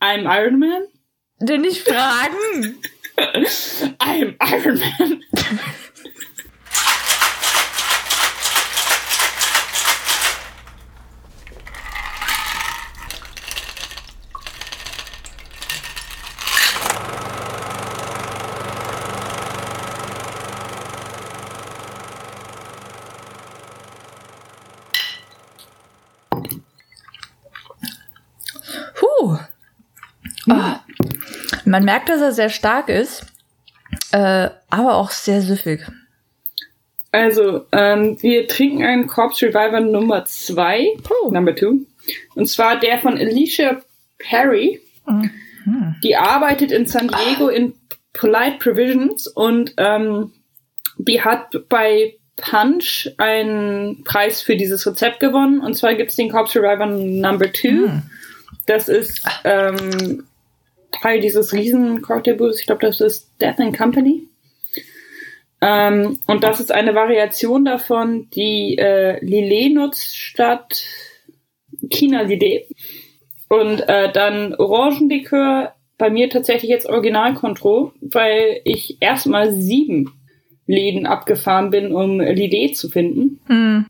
I'm Iron Man. Den nicht fragen. I'm Iron Man. Puh. Ah. Man merkt, dass er sehr stark ist, äh, aber auch sehr süffig. Also, ähm, wir trinken einen Corpse Reviver Nummer 2, Oh. Number 2. Und zwar der von Alicia Perry. Die arbeitet in San Diego in Polite Provisions und ähm, die hat bei Punch einen Preis für dieses Rezept gewonnen. Und zwar gibt's den Corpse Reviver Number 2. Das ist ähm, Teil dieses riesen Cocktailbuches. Ich glaube, das ist Death and Company. Ähm, und das ist eine Variation davon, die äh, Lillet nutzt statt China Lillet. Und äh, dann Orangenlikör, bei mir tatsächlich jetzt Original Contro, weil ich erstmal sieben Läden abgefahren bin, um Lillet zu finden. Hm.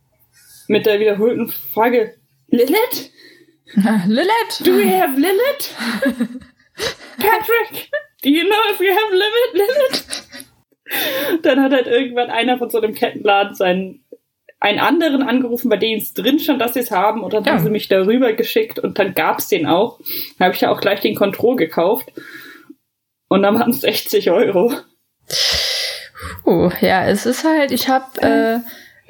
Mit der wiederholten Frage, Lilith? Lilith! Do we have Lilith? Patrick, do you know if we have Lilith? Lilith? Dann hat halt irgendwann einer von so einem Kettenladen seinen einen anderen angerufen, bei dem es drin stand, dass sie es haben, und dann Ja. haben sie mich darüber geschickt und dann gab's den auch. Dann habe ich ja auch gleich den Control gekauft. Und dann waren es 60 Euro. Oh, ja, es ist halt, ich habe äh,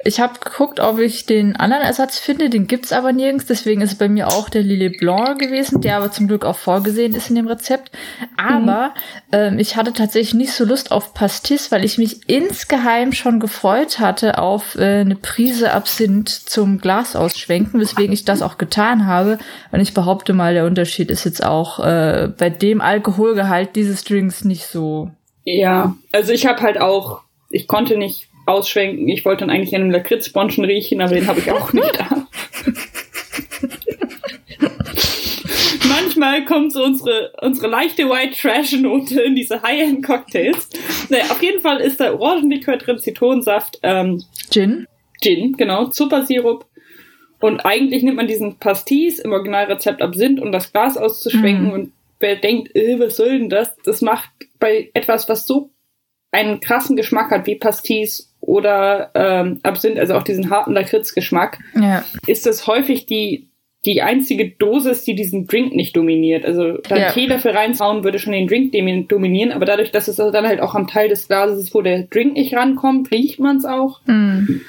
ich habe geguckt, ob ich den anderen Ersatz finde, den gibt's aber nirgends, deswegen ist bei mir auch der Lillet Blanc gewesen, der aber zum Glück auch vorgesehen ist in dem Rezept. Aber ähm, ich hatte tatsächlich nicht so Lust auf Pastis, weil ich mich insgeheim schon gefreut hatte auf äh, eine Prise Absinth zum Glas ausschwenken, weswegen ich das auch getan habe. Und ich behaupte mal, der Unterschied ist jetzt auch äh, bei dem Alkoholgehalt dieses Drinks nicht so Ja, also ich habe halt auch, ich konnte nicht ausschwenken. Ich wollte dann eigentlich an einem Lakritzbonschen riechen, aber den habe ich auch nicht da. Manchmal kommt so unsere, unsere leichte White Trash Note in diese High-End Cocktails. Naja, auf jeden Fall ist da Orangenlikör drin, Zitronensaft, ähm, Gin. Gin, genau, Zuckersirup. Und eigentlich nimmt man diesen Pastis im Originalrezept Absinth, um das Glas auszuschwenken. Mhm. Und wer denkt, äh, was soll denn das? Das macht bei etwas, was so einen krassen Geschmack hat wie Pastis oder ähm, Absinth, also auch diesen harten Lakritzgeschmack, Ja. ist das häufig die die einzige Dosis, die diesen Drink nicht dominiert. Also da Ja. einen Teelöffel reinhauen würde schon den Drink dominieren, aber dadurch, dass es also dann halt auch am Teil des Glases ist, wo der Drink nicht rankommt, riecht man es auch. Hm.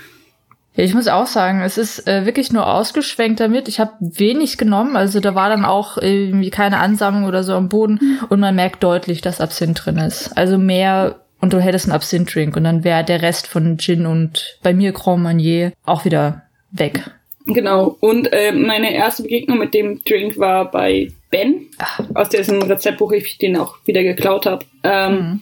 Ja, ich muss auch sagen, es ist äh, wirklich nur ausgeschwenkt damit. Ich habe wenig genommen, also da war dann auch irgendwie keine Ansammlung oder so am Boden und man merkt deutlich, dass Absinth drin ist. Also mehr und du hättest einen Absinth-Drink und dann wäre der Rest von Gin und bei mir Grand Marnier auch wieder weg. Genau. Und äh, meine erste Begegnung mit dem Drink war bei Ben, aus dessen Rezeptbuch ich den auch wieder geklaut habe. Ähm,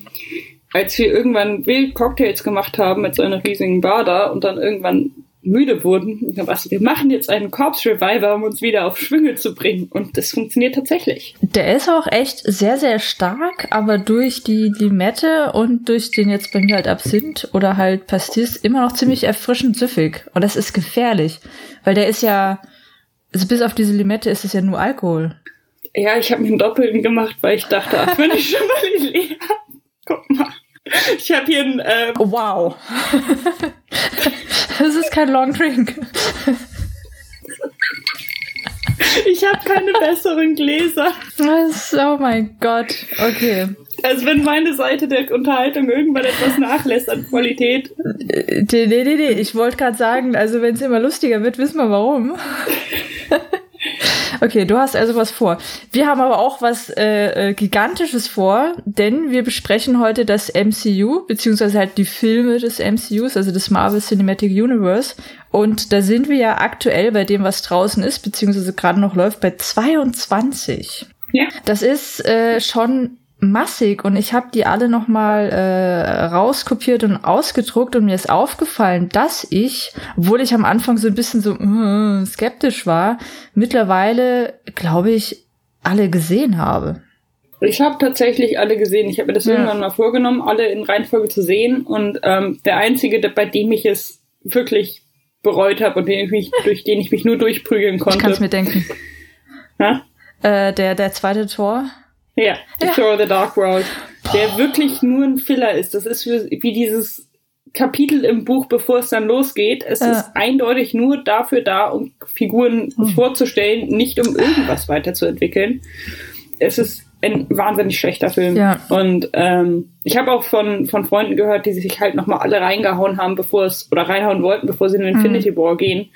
Als wir irgendwann wild Cocktails gemacht haben mit so einer riesigen Bar da und dann irgendwann müde wurden, und was, wir machen jetzt einen Corpse Reviver, um uns wieder auf Schwünge zu bringen. Und das funktioniert tatsächlich. Der ist auch echt sehr, sehr stark, aber durch die Limette und durch den jetzt bei mir halt Absinth oder halt Pastis immer noch ziemlich erfrischend süffig. Und das ist gefährlich, weil der ist ja, also bis auf diese Limette ist es ja nur Alkohol. Ja, ich habe mir einen Doppelten gemacht, weil ich dachte, ach, wenn ich schon mal Lea guck mal. Ich habe hier einen äh, Oh, wow. das ist kein Long Drink. ich habe keine besseren Gläser. Das, oh mein Gott. Okay. Also wenn meine Seite der Unterhaltung irgendwann etwas nachlässt an Qualität, Äh, Nee, nee, nee, nee. Ich wollte gerade sagen, also wenn es immer lustiger wird, wissen wir warum. okay, du hast also was vor. Wir haben aber auch was äh, äh, Gigantisches vor, denn wir besprechen heute das MCU, beziehungsweise halt die Filme des MCUs, also des Marvel Cinematic Universe. Und da sind wir ja aktuell bei dem, was draußen ist, beziehungsweise gerade noch läuft, bei 22. ja, Das ist äh, schon massig und ich habe die alle noch mal äh, rauskopiert und ausgedruckt und mir ist aufgefallen, dass ich, obwohl ich am Anfang so ein bisschen so äh, skeptisch war, mittlerweile glaube ich alle gesehen habe. Ich habe tatsächlich alle gesehen. Ich habe mir das ja. irgendwann mal vorgenommen, alle in Reihenfolge zu sehen. Und ähm, der einzige, bei dem ich es wirklich bereut habe und den ich mich, durch den ich mich nur durchprügeln konnte. Ich kann es mir denken. Äh, der, der zweite Tor. Ja, The ja. Of the Dark World. Der wirklich nur ein Filler ist. Das ist wie dieses Kapitel im Buch, bevor es dann losgeht. Es ja. ist eindeutig nur dafür da, um Figuren hm. vorzustellen, nicht um irgendwas weiterzuentwickeln. Es ist ein wahnsinnig schlechter Film. Ja. Und ähm, ich habe auch von, von Freunden gehört, die sich halt nochmal alle reingehauen haben, bevor es, oder reinhauen wollten, bevor sie in den Infinity mhm. War gehen,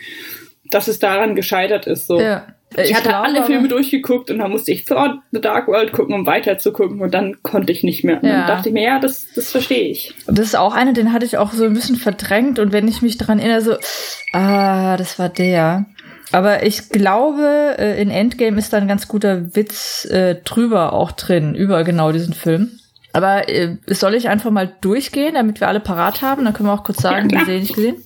dass es daran gescheitert ist. So. Ja. Ich, ich hatte glaube, alle Filme durchgeguckt und dann musste ich Thor The Dark World gucken, um weiter zu gucken und dann konnte ich nicht mehr. Und ja. dann dachte ich mir, ja, das, das verstehe ich. Das ist auch einer, den hatte ich auch so ein bisschen verdrängt und wenn ich mich daran erinnere, so, ah, das war der. Aber ich glaube, äh, in Endgame ist da ein ganz guter Witz äh, drüber auch drin, über genau diesen Film. Aber äh, soll ich einfach mal durchgehen, damit wir alle parat haben? Dann können wir auch kurz sagen, ja, gesehen, nicht gesehen.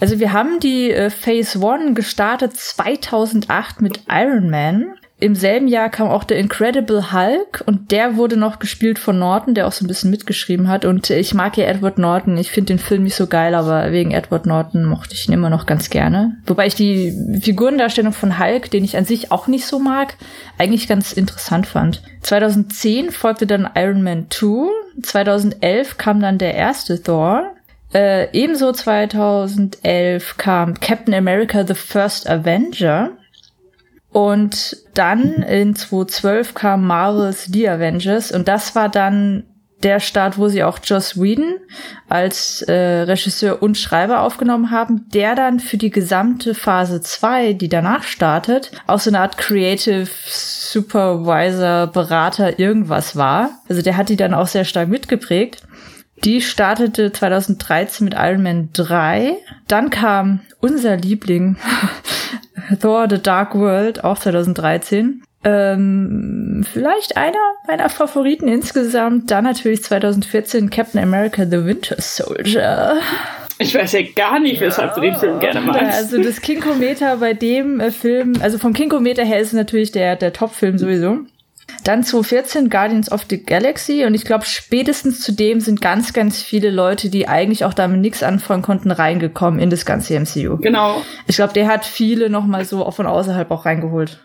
Also wir haben die äh, Phase One gestartet 2008 mit Iron Man. Im selben Jahr kam auch der Incredible Hulk und der wurde noch gespielt von Norton, der auch so ein bisschen mitgeschrieben hat. Und ich mag ja Edward Norton. Ich finde den Film nicht so geil, aber wegen Edward Norton mochte ich ihn immer noch ganz gerne. Wobei ich die Figurendarstellung von Hulk, den ich an sich auch nicht so mag, eigentlich ganz interessant fand. 2010 folgte dann Iron Man 2. 2011 kam dann der erste Thor. Äh, ebenso 2011 kam Captain America The First Avenger. Und dann in 2012 kam Marvel's The Avengers und das war dann der Start, wo sie auch Joss Whedon als äh, Regisseur und Schreiber aufgenommen haben, der dann für die gesamte Phase 2, die danach startet, auch so eine Art Creative Supervisor, Berater, irgendwas war. Also der hat die dann auch sehr stark mitgeprägt. Die startete 2013 mit Iron Man 3. Dann kam unser Liebling Thor The Dark World, auch 2013. Ähm, vielleicht einer meiner Favoriten insgesamt. Dann natürlich 2014 Captain America The Winter Soldier. Ich weiß ja gar nicht, weshalb ja. du den Film gerne magst. Also das Kinkometer bei dem äh, Film, also vom Kinkometer her ist natürlich der, der Top-Film sowieso. Dann 2014 Guardians of the Galaxy und ich glaube, spätestens zu dem sind ganz, ganz viele Leute, die eigentlich auch damit nichts anfangen konnten, reingekommen in das ganze MCU. Genau. Ich glaube, der hat viele nochmal so auch von außerhalb auch reingeholt.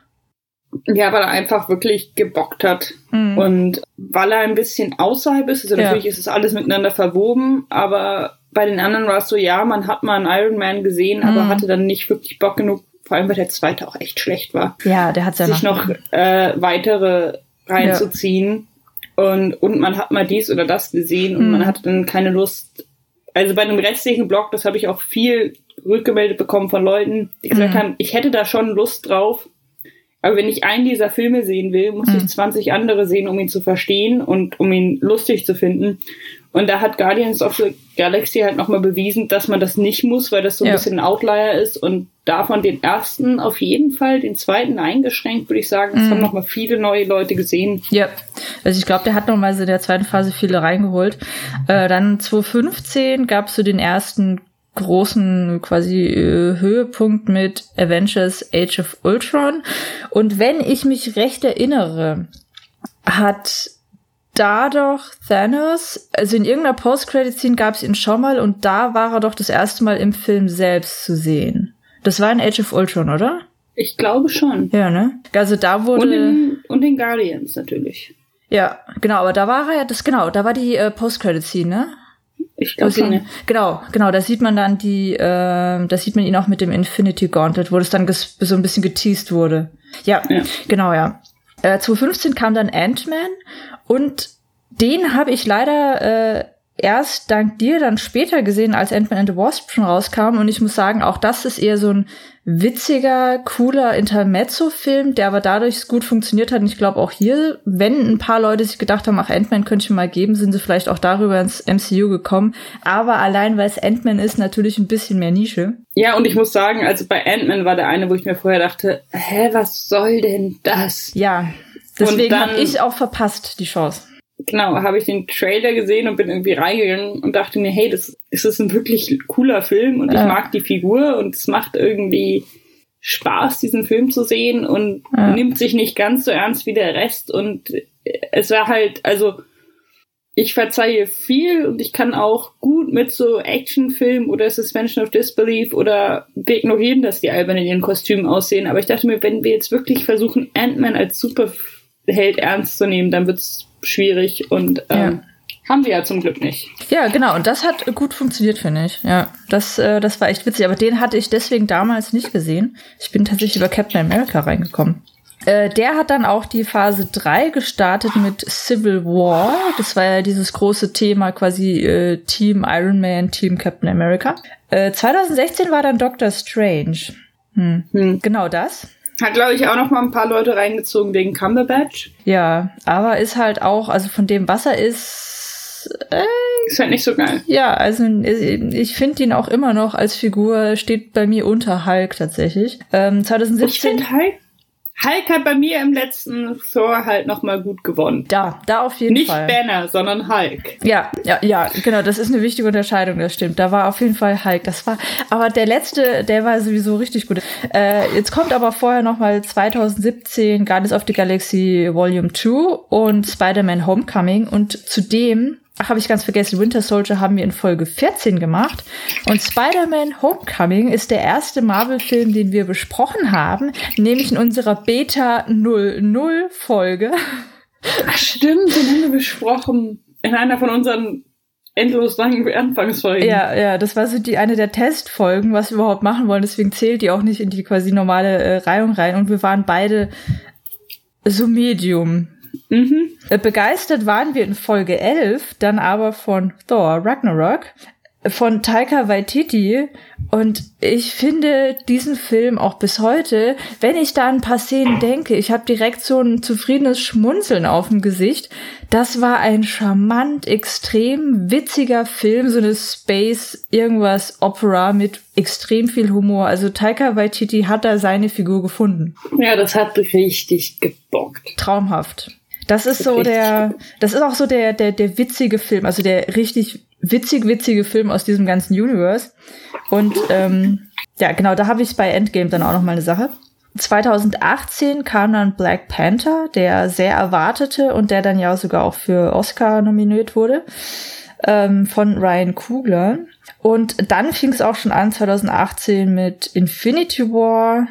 Ja, weil er einfach wirklich gebockt hat. Mhm. Und weil er ein bisschen außerhalb ist, also ja. natürlich ist es alles miteinander verwoben, aber bei den anderen war es so, ja, man hat mal einen Iron Man gesehen, aber mhm. hatte dann nicht wirklich Bock genug, vor allem weil der zweite auch echt schlecht war. Ja, der hat ja sich noch äh, weitere reinzuziehen. Ja. Und, und man hat mal dies oder das gesehen und mhm. man hatte dann keine Lust. Also bei dem restlichen Blog, das habe ich auch viel rückgemeldet bekommen von Leuten, die gesagt mhm. haben, ich hätte da schon Lust drauf. Aber wenn ich einen dieser Filme sehen will, muss mhm. ich 20 andere sehen, um ihn zu verstehen und um ihn lustig zu finden. Und da hat Guardians of the Galaxy halt nochmal bewiesen, dass man das nicht muss, weil das so ein ja. bisschen ein Outlier ist. Und davon den ersten auf jeden Fall, den zweiten eingeschränkt, würde ich sagen. Es mhm. haben nochmal viele neue Leute gesehen. Ja, also ich glaube, der hat nochmal so in der zweiten Phase viele reingeholt. Äh, dann 2015 gab es so den ersten großen quasi äh, Höhepunkt mit Avengers Age of Ultron. Und wenn ich mich recht erinnere, hat da doch Thanos, also in irgendeiner Post-Credit-Scene gab es ihn schon mal und da war er doch das erste Mal im Film selbst zu sehen. Das war in Age of Ultron, oder? Ich glaube schon. Ja, ne? Also da wurde. Und in, und in Guardians natürlich. Ja, genau, aber da war er ja, das genau, da war die äh, Post-Credit-Scene, ne? Ich glaube schon. Ja. Genau, genau, da sieht man dann die, äh, da sieht man ihn auch mit dem Infinity Gauntlet, wo das dann so ein bisschen geteased wurde. Ja, ja. genau, ja. Äh, 2015 kam dann Ant-Man und den habe ich leider äh, erst dank dir dann später gesehen, als Ant-Man and the Wasp schon rauskam. Und ich muss sagen, auch das ist eher so ein witziger, cooler Intermezzo-Film, der aber dadurch gut funktioniert hat. Und ich glaube auch hier, wenn ein paar Leute sich gedacht haben, ach, Ant-Man könnte ich mal geben, sind sie vielleicht auch darüber ins MCU gekommen. Aber allein, weil es Ant-Man ist, natürlich ein bisschen mehr Nische. Ja, und ich muss sagen, also bei Ant-Man war der eine, wo ich mir vorher dachte, hä, was soll denn das? Ja, Deswegen habe ich auch verpasst, die Chance. Genau, habe ich den Trailer gesehen und bin irgendwie reingegangen und dachte mir, hey, das, das ist ein wirklich cooler Film und ja. ich mag die Figur und es macht irgendwie Spaß, diesen Film zu sehen und ja. nimmt sich nicht ganz so ernst wie der Rest. Und es war halt, also ich verzeihe viel und ich kann auch gut mit so Actionfilmen oder Suspension of Disbelief oder wir ignorieren, dass die albern in ihren Kostümen aussehen. Aber ich dachte mir, wenn wir jetzt wirklich versuchen, Ant-Man als Superheld ernst zu nehmen, dann wird's schwierig und ähm, ja. haben wir ja zum Glück nicht. Ja, genau. Und das hat gut funktioniert, finde ich. Ja, das, äh, das war echt witzig. Aber den hatte ich deswegen damals nicht gesehen. Ich bin tatsächlich über Captain America reingekommen. Äh, der hat dann auch die Phase 3 gestartet mit Civil War. Das war ja dieses große Thema quasi äh, Team Iron Man, Team Captain America. Äh, 2016 war dann Doctor Strange. Hm. Hm. Genau das. Hat, glaube ich, auch noch mal ein paar Leute reingezogen wegen Cumberbatch. Ja, aber ist halt auch, also von dem, was er ist, äh, ist halt nicht so geil. Ja, also ich finde ihn auch immer noch als Figur, steht bei mir unter Hulk tatsächlich. Ähm, 2017. Ich finde Hulk Hulk hat bei mir im letzten Thor halt nochmal gut gewonnen. Da, da auf jeden Nicht Fall. Nicht Banner, sondern Hulk. Ja, ja, ja, genau, das ist eine wichtige Unterscheidung, das stimmt. Da war auf jeden Fall Hulk. Das war, aber der letzte, der war sowieso richtig gut. Äh, jetzt kommt aber vorher nochmal 2017 Guardians of the Galaxy Volume 2 und Spider-Man Homecoming und zudem Ach, habe ich ganz vergessen, Winter Soldier haben wir in Folge 14 gemacht. Und Spider-Man Homecoming ist der erste Marvel-Film, den wir besprochen haben, nämlich in unserer Beta 00 Folge. Ach, stimmt, den haben wir besprochen. In einer von unseren endlos langen Anfangsfolgen. Ja, ja, das war so die eine der Testfolgen, was wir überhaupt machen wollen. Deswegen zählt die auch nicht in die quasi normale äh, Reihung rein. Und wir waren beide so Medium. Mhm. Begeistert waren wir in Folge 11, dann aber von Thor Ragnarok, von Taika Waititi und ich finde diesen Film auch bis heute, wenn ich da an ein paar Szenen denke, ich habe direkt so ein zufriedenes Schmunzeln auf dem Gesicht. Das war ein charmant, extrem witziger Film, so eine Space irgendwas Opera mit extrem viel Humor. Also Taika Waititi hat da seine Figur gefunden. Ja, das hat richtig gebockt. Traumhaft. Das ist so der, das ist auch so der, der, der witzige Film, also der richtig witzig, witzige Film aus diesem ganzen Universe. Und ähm, ja, genau, da habe ich bei Endgame dann auch noch mal eine Sache. 2018 kam dann Black Panther, der sehr erwartete und der dann ja sogar auch für Oscar nominiert wurde, ähm, von Ryan Coogler. Und dann fing es auch schon an 2018 mit Infinity War,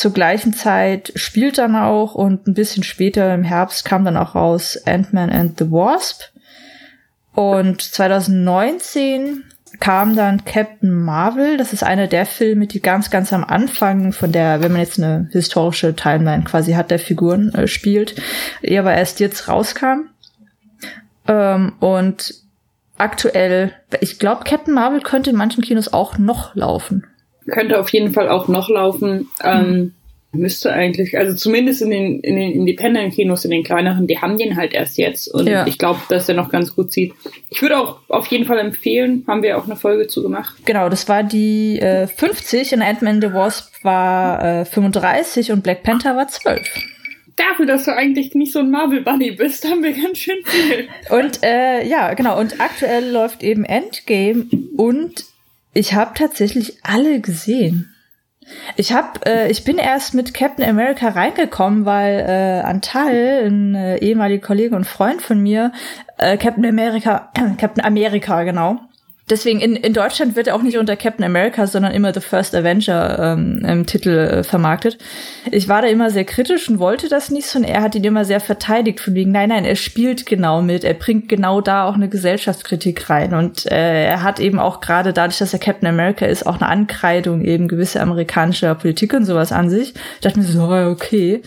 zur gleichen Zeit spielt dann auch und ein bisschen später im Herbst kam dann auch raus Ant-Man and the Wasp. Und 2019 kam dann Captain Marvel. Das ist einer der Filme, die ganz, ganz am Anfang von der, wenn man jetzt eine historische Timeline quasi hat, der Figuren äh, spielt, die aber erst jetzt rauskam. Ähm, und aktuell, ich glaube, Captain Marvel könnte in manchen Kinos auch noch laufen könnte auf jeden Fall auch noch laufen. Ähm, müsste eigentlich, also zumindest in den, in den Independent-Kinos, in den kleineren, die haben den halt erst jetzt. Und ja. ich glaube, dass er noch ganz gut sieht. Ich würde auch auf jeden Fall empfehlen, haben wir auch eine Folge zu gemacht. Genau, das war die äh, 50 und Ant-Man the Wasp war äh, 35 und Black Panther war 12 dafür, dass du eigentlich nicht so ein Marvel Bunny bist, haben wir ganz schön viel. Und äh, ja, genau. Und aktuell läuft eben Endgame und ich habe tatsächlich alle gesehen. Ich hab, äh, ich bin erst mit Captain America reingekommen, weil äh, Antal, ein äh, ehemaliger Kollege und Freund von mir, äh, Captain America, äh, Captain America, genau, Deswegen in, in Deutschland wird er auch nicht unter Captain America, sondern immer The First Avenger ähm, im Titel äh, vermarktet. Ich war da immer sehr kritisch und wollte das nicht so und er hat ihn immer sehr verteidigt von wegen, nein, nein, er spielt genau mit, er bringt genau da auch eine Gesellschaftskritik rein und äh, er hat eben auch gerade dadurch, dass er Captain America ist, auch eine Ankreidung eben gewisse amerikanischer Politik und sowas an sich. Ich dachte mir so, okay.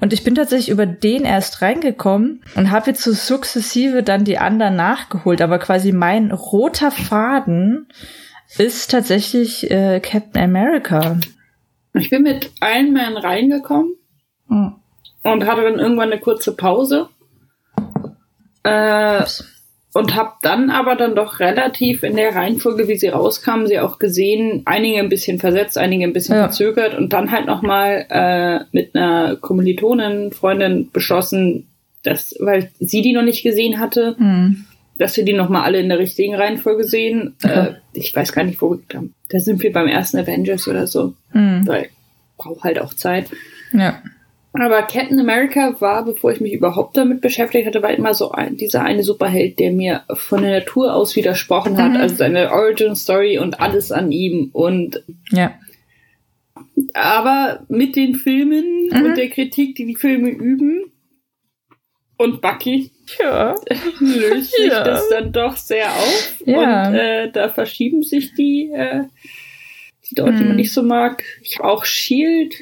Und ich bin tatsächlich über den erst reingekommen und habe jetzt so sukzessive dann die anderen nachgeholt, aber quasi mein roter Faden Faden ist tatsächlich äh, Captain America. Ich bin mit Iron Man reingekommen hm. und hatte dann irgendwann eine kurze Pause. Äh, und habe dann aber dann doch relativ in der Reihenfolge, wie sie rauskamen, sie auch gesehen, einige ein bisschen versetzt, einige ein bisschen ja. verzögert und dann halt nochmal äh, mit einer Kommilitonin, Freundin beschlossen, dass, weil sie die noch nicht gesehen hatte, mhm dass wir die nochmal alle in der richtigen Reihenfolge sehen. Okay. Äh, ich weiß gar nicht, wo wir Da sind wir beim ersten Avengers oder so. Mhm. Weil braucht halt auch Zeit. Ja. Aber Captain America war, bevor ich mich überhaupt damit beschäftigt hatte, war immer so ein, dieser eine Superheld, der mir von der Natur aus widersprochen hat. Mhm. Also seine Origin Story und alles an ihm. Und ja. Aber mit den Filmen mhm. und der Kritik, die die Filme üben, und Bucky, ja. löst sich ja. das dann doch sehr auf. Ja. Und äh, da verschieben sich die, äh, die Leute, die man mhm. nicht so mag. Ich habe auch Shield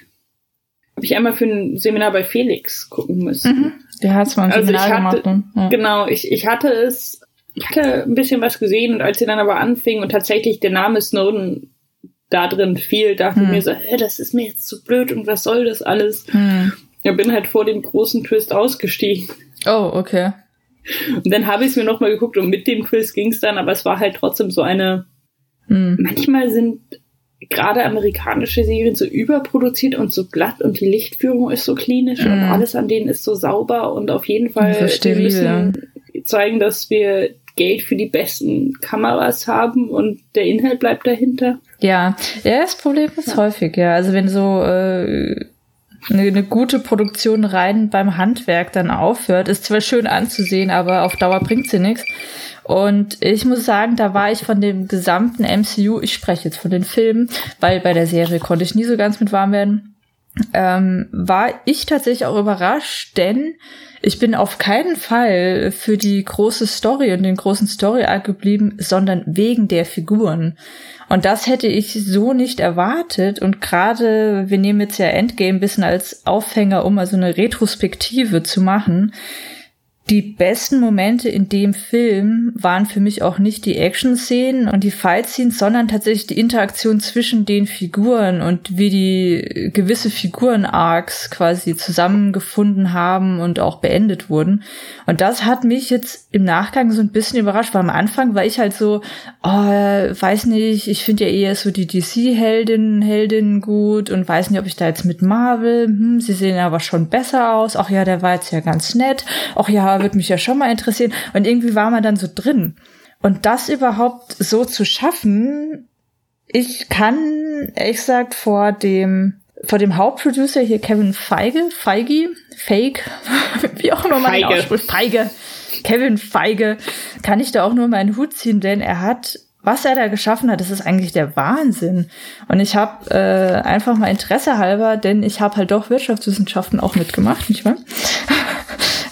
habe ich einmal für ein Seminar bei Felix gucken müssen. Mhm. Der hat mal ein also Seminar hatte, gemacht. Ne? Genau, ich, ich hatte es, ich hatte ein bisschen was gesehen und als sie dann aber anfing und tatsächlich der Name Snowden da drin fiel, dachte ich mir so, hey, das ist mir jetzt zu blöd und was soll das alles? Mhm. Ich bin halt vor dem großen Twist ausgestiegen. Oh, okay. Und dann habe ich es mir nochmal geguckt und mit dem Twist ging es dann, aber es war halt trotzdem so eine. Mhm. Manchmal sind gerade amerikanische Serien so überproduziert und so glatt und die Lichtführung ist so klinisch mm. und mhm. alles an denen ist so sauber und auf jeden Fall wir müssen zeigen, dass wir Geld für die besten Kameras haben und der Inhalt bleibt dahinter. Ja, ja, das Problem ist ja. häufig, ja. Also wenn so äh, eine, eine gute Produktion rein beim Handwerk dann aufhört, ist zwar schön anzusehen, aber auf Dauer bringt sie nichts. Und ich muss sagen, da war ich von dem gesamten MCU, ich spreche jetzt von den Filmen, weil bei der Serie konnte ich nie so ganz mit warm werden, ähm, war ich tatsächlich auch überrascht, denn ich bin auf keinen Fall für die große Story und den großen Story-Arc geblieben, sondern wegen der Figuren. Und das hätte ich so nicht erwartet. Und gerade, wir nehmen jetzt ja Endgame ein bisschen als Aufhänger, um also eine Retrospektive zu machen die besten Momente in dem Film waren für mich auch nicht die Action-Szenen und die Fight-Scenes, sondern tatsächlich die Interaktion zwischen den Figuren und wie die gewisse Figuren-Arcs quasi zusammengefunden haben und auch beendet wurden. Und das hat mich jetzt im Nachgang so ein bisschen überrascht, weil am Anfang war ich halt so, oh, weiß nicht, ich finde ja eher so die DC-Heldinnen, Heldinnen gut und weiß nicht, ob ich da jetzt mit Marvel, hm, sie sehen aber schon besser aus. Ach ja, der war jetzt ja ganz nett. Ach ja, würde mich ja schon mal interessieren. Und irgendwie war man dann so drin. Und das überhaupt so zu schaffen, ich kann, ehrlich gesagt, vor dem, vor dem Hauptproducer hier Kevin Feige, Feige, Fake, wie auch immer man ihn ausspricht, Feige, Kevin Feige, kann ich da auch nur meinen Hut ziehen, denn er hat was er da geschaffen hat, das ist eigentlich der Wahnsinn. Und ich habe äh, einfach mal Interesse halber, denn ich habe halt doch Wirtschaftswissenschaften auch mitgemacht, nicht wahr?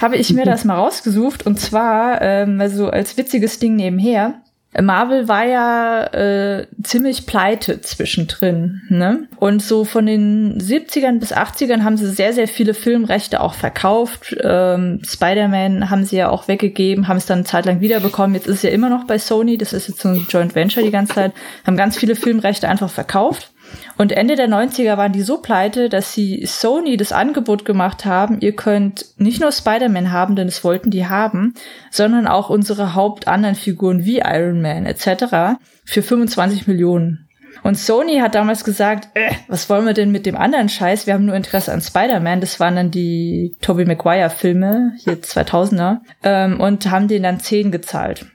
Habe ich mir das mal rausgesucht und zwar ähm, also als witziges Ding nebenher. Marvel war ja äh, ziemlich pleite zwischendrin, ne? Und so von den 70ern bis 80ern haben sie sehr, sehr viele Filmrechte auch verkauft. Ähm, Spider-Man haben sie ja auch weggegeben, haben es dann eine Zeit lang wiederbekommen. Jetzt ist es ja immer noch bei Sony, das ist jetzt so ein Joint Venture die ganze Zeit, haben ganz viele Filmrechte einfach verkauft. Und Ende der 90er waren die so pleite, dass sie Sony das Angebot gemacht haben, ihr könnt nicht nur Spider-Man haben, denn es wollten die haben, sondern auch unsere hauptandern Figuren wie Iron Man etc. für 25 Millionen. Und Sony hat damals gesagt, äh, was wollen wir denn mit dem anderen Scheiß? Wir haben nur Interesse an Spider-Man. Das waren dann die Tobey Maguire Filme, hier 2000er, ähm, und haben denen dann 10 gezahlt.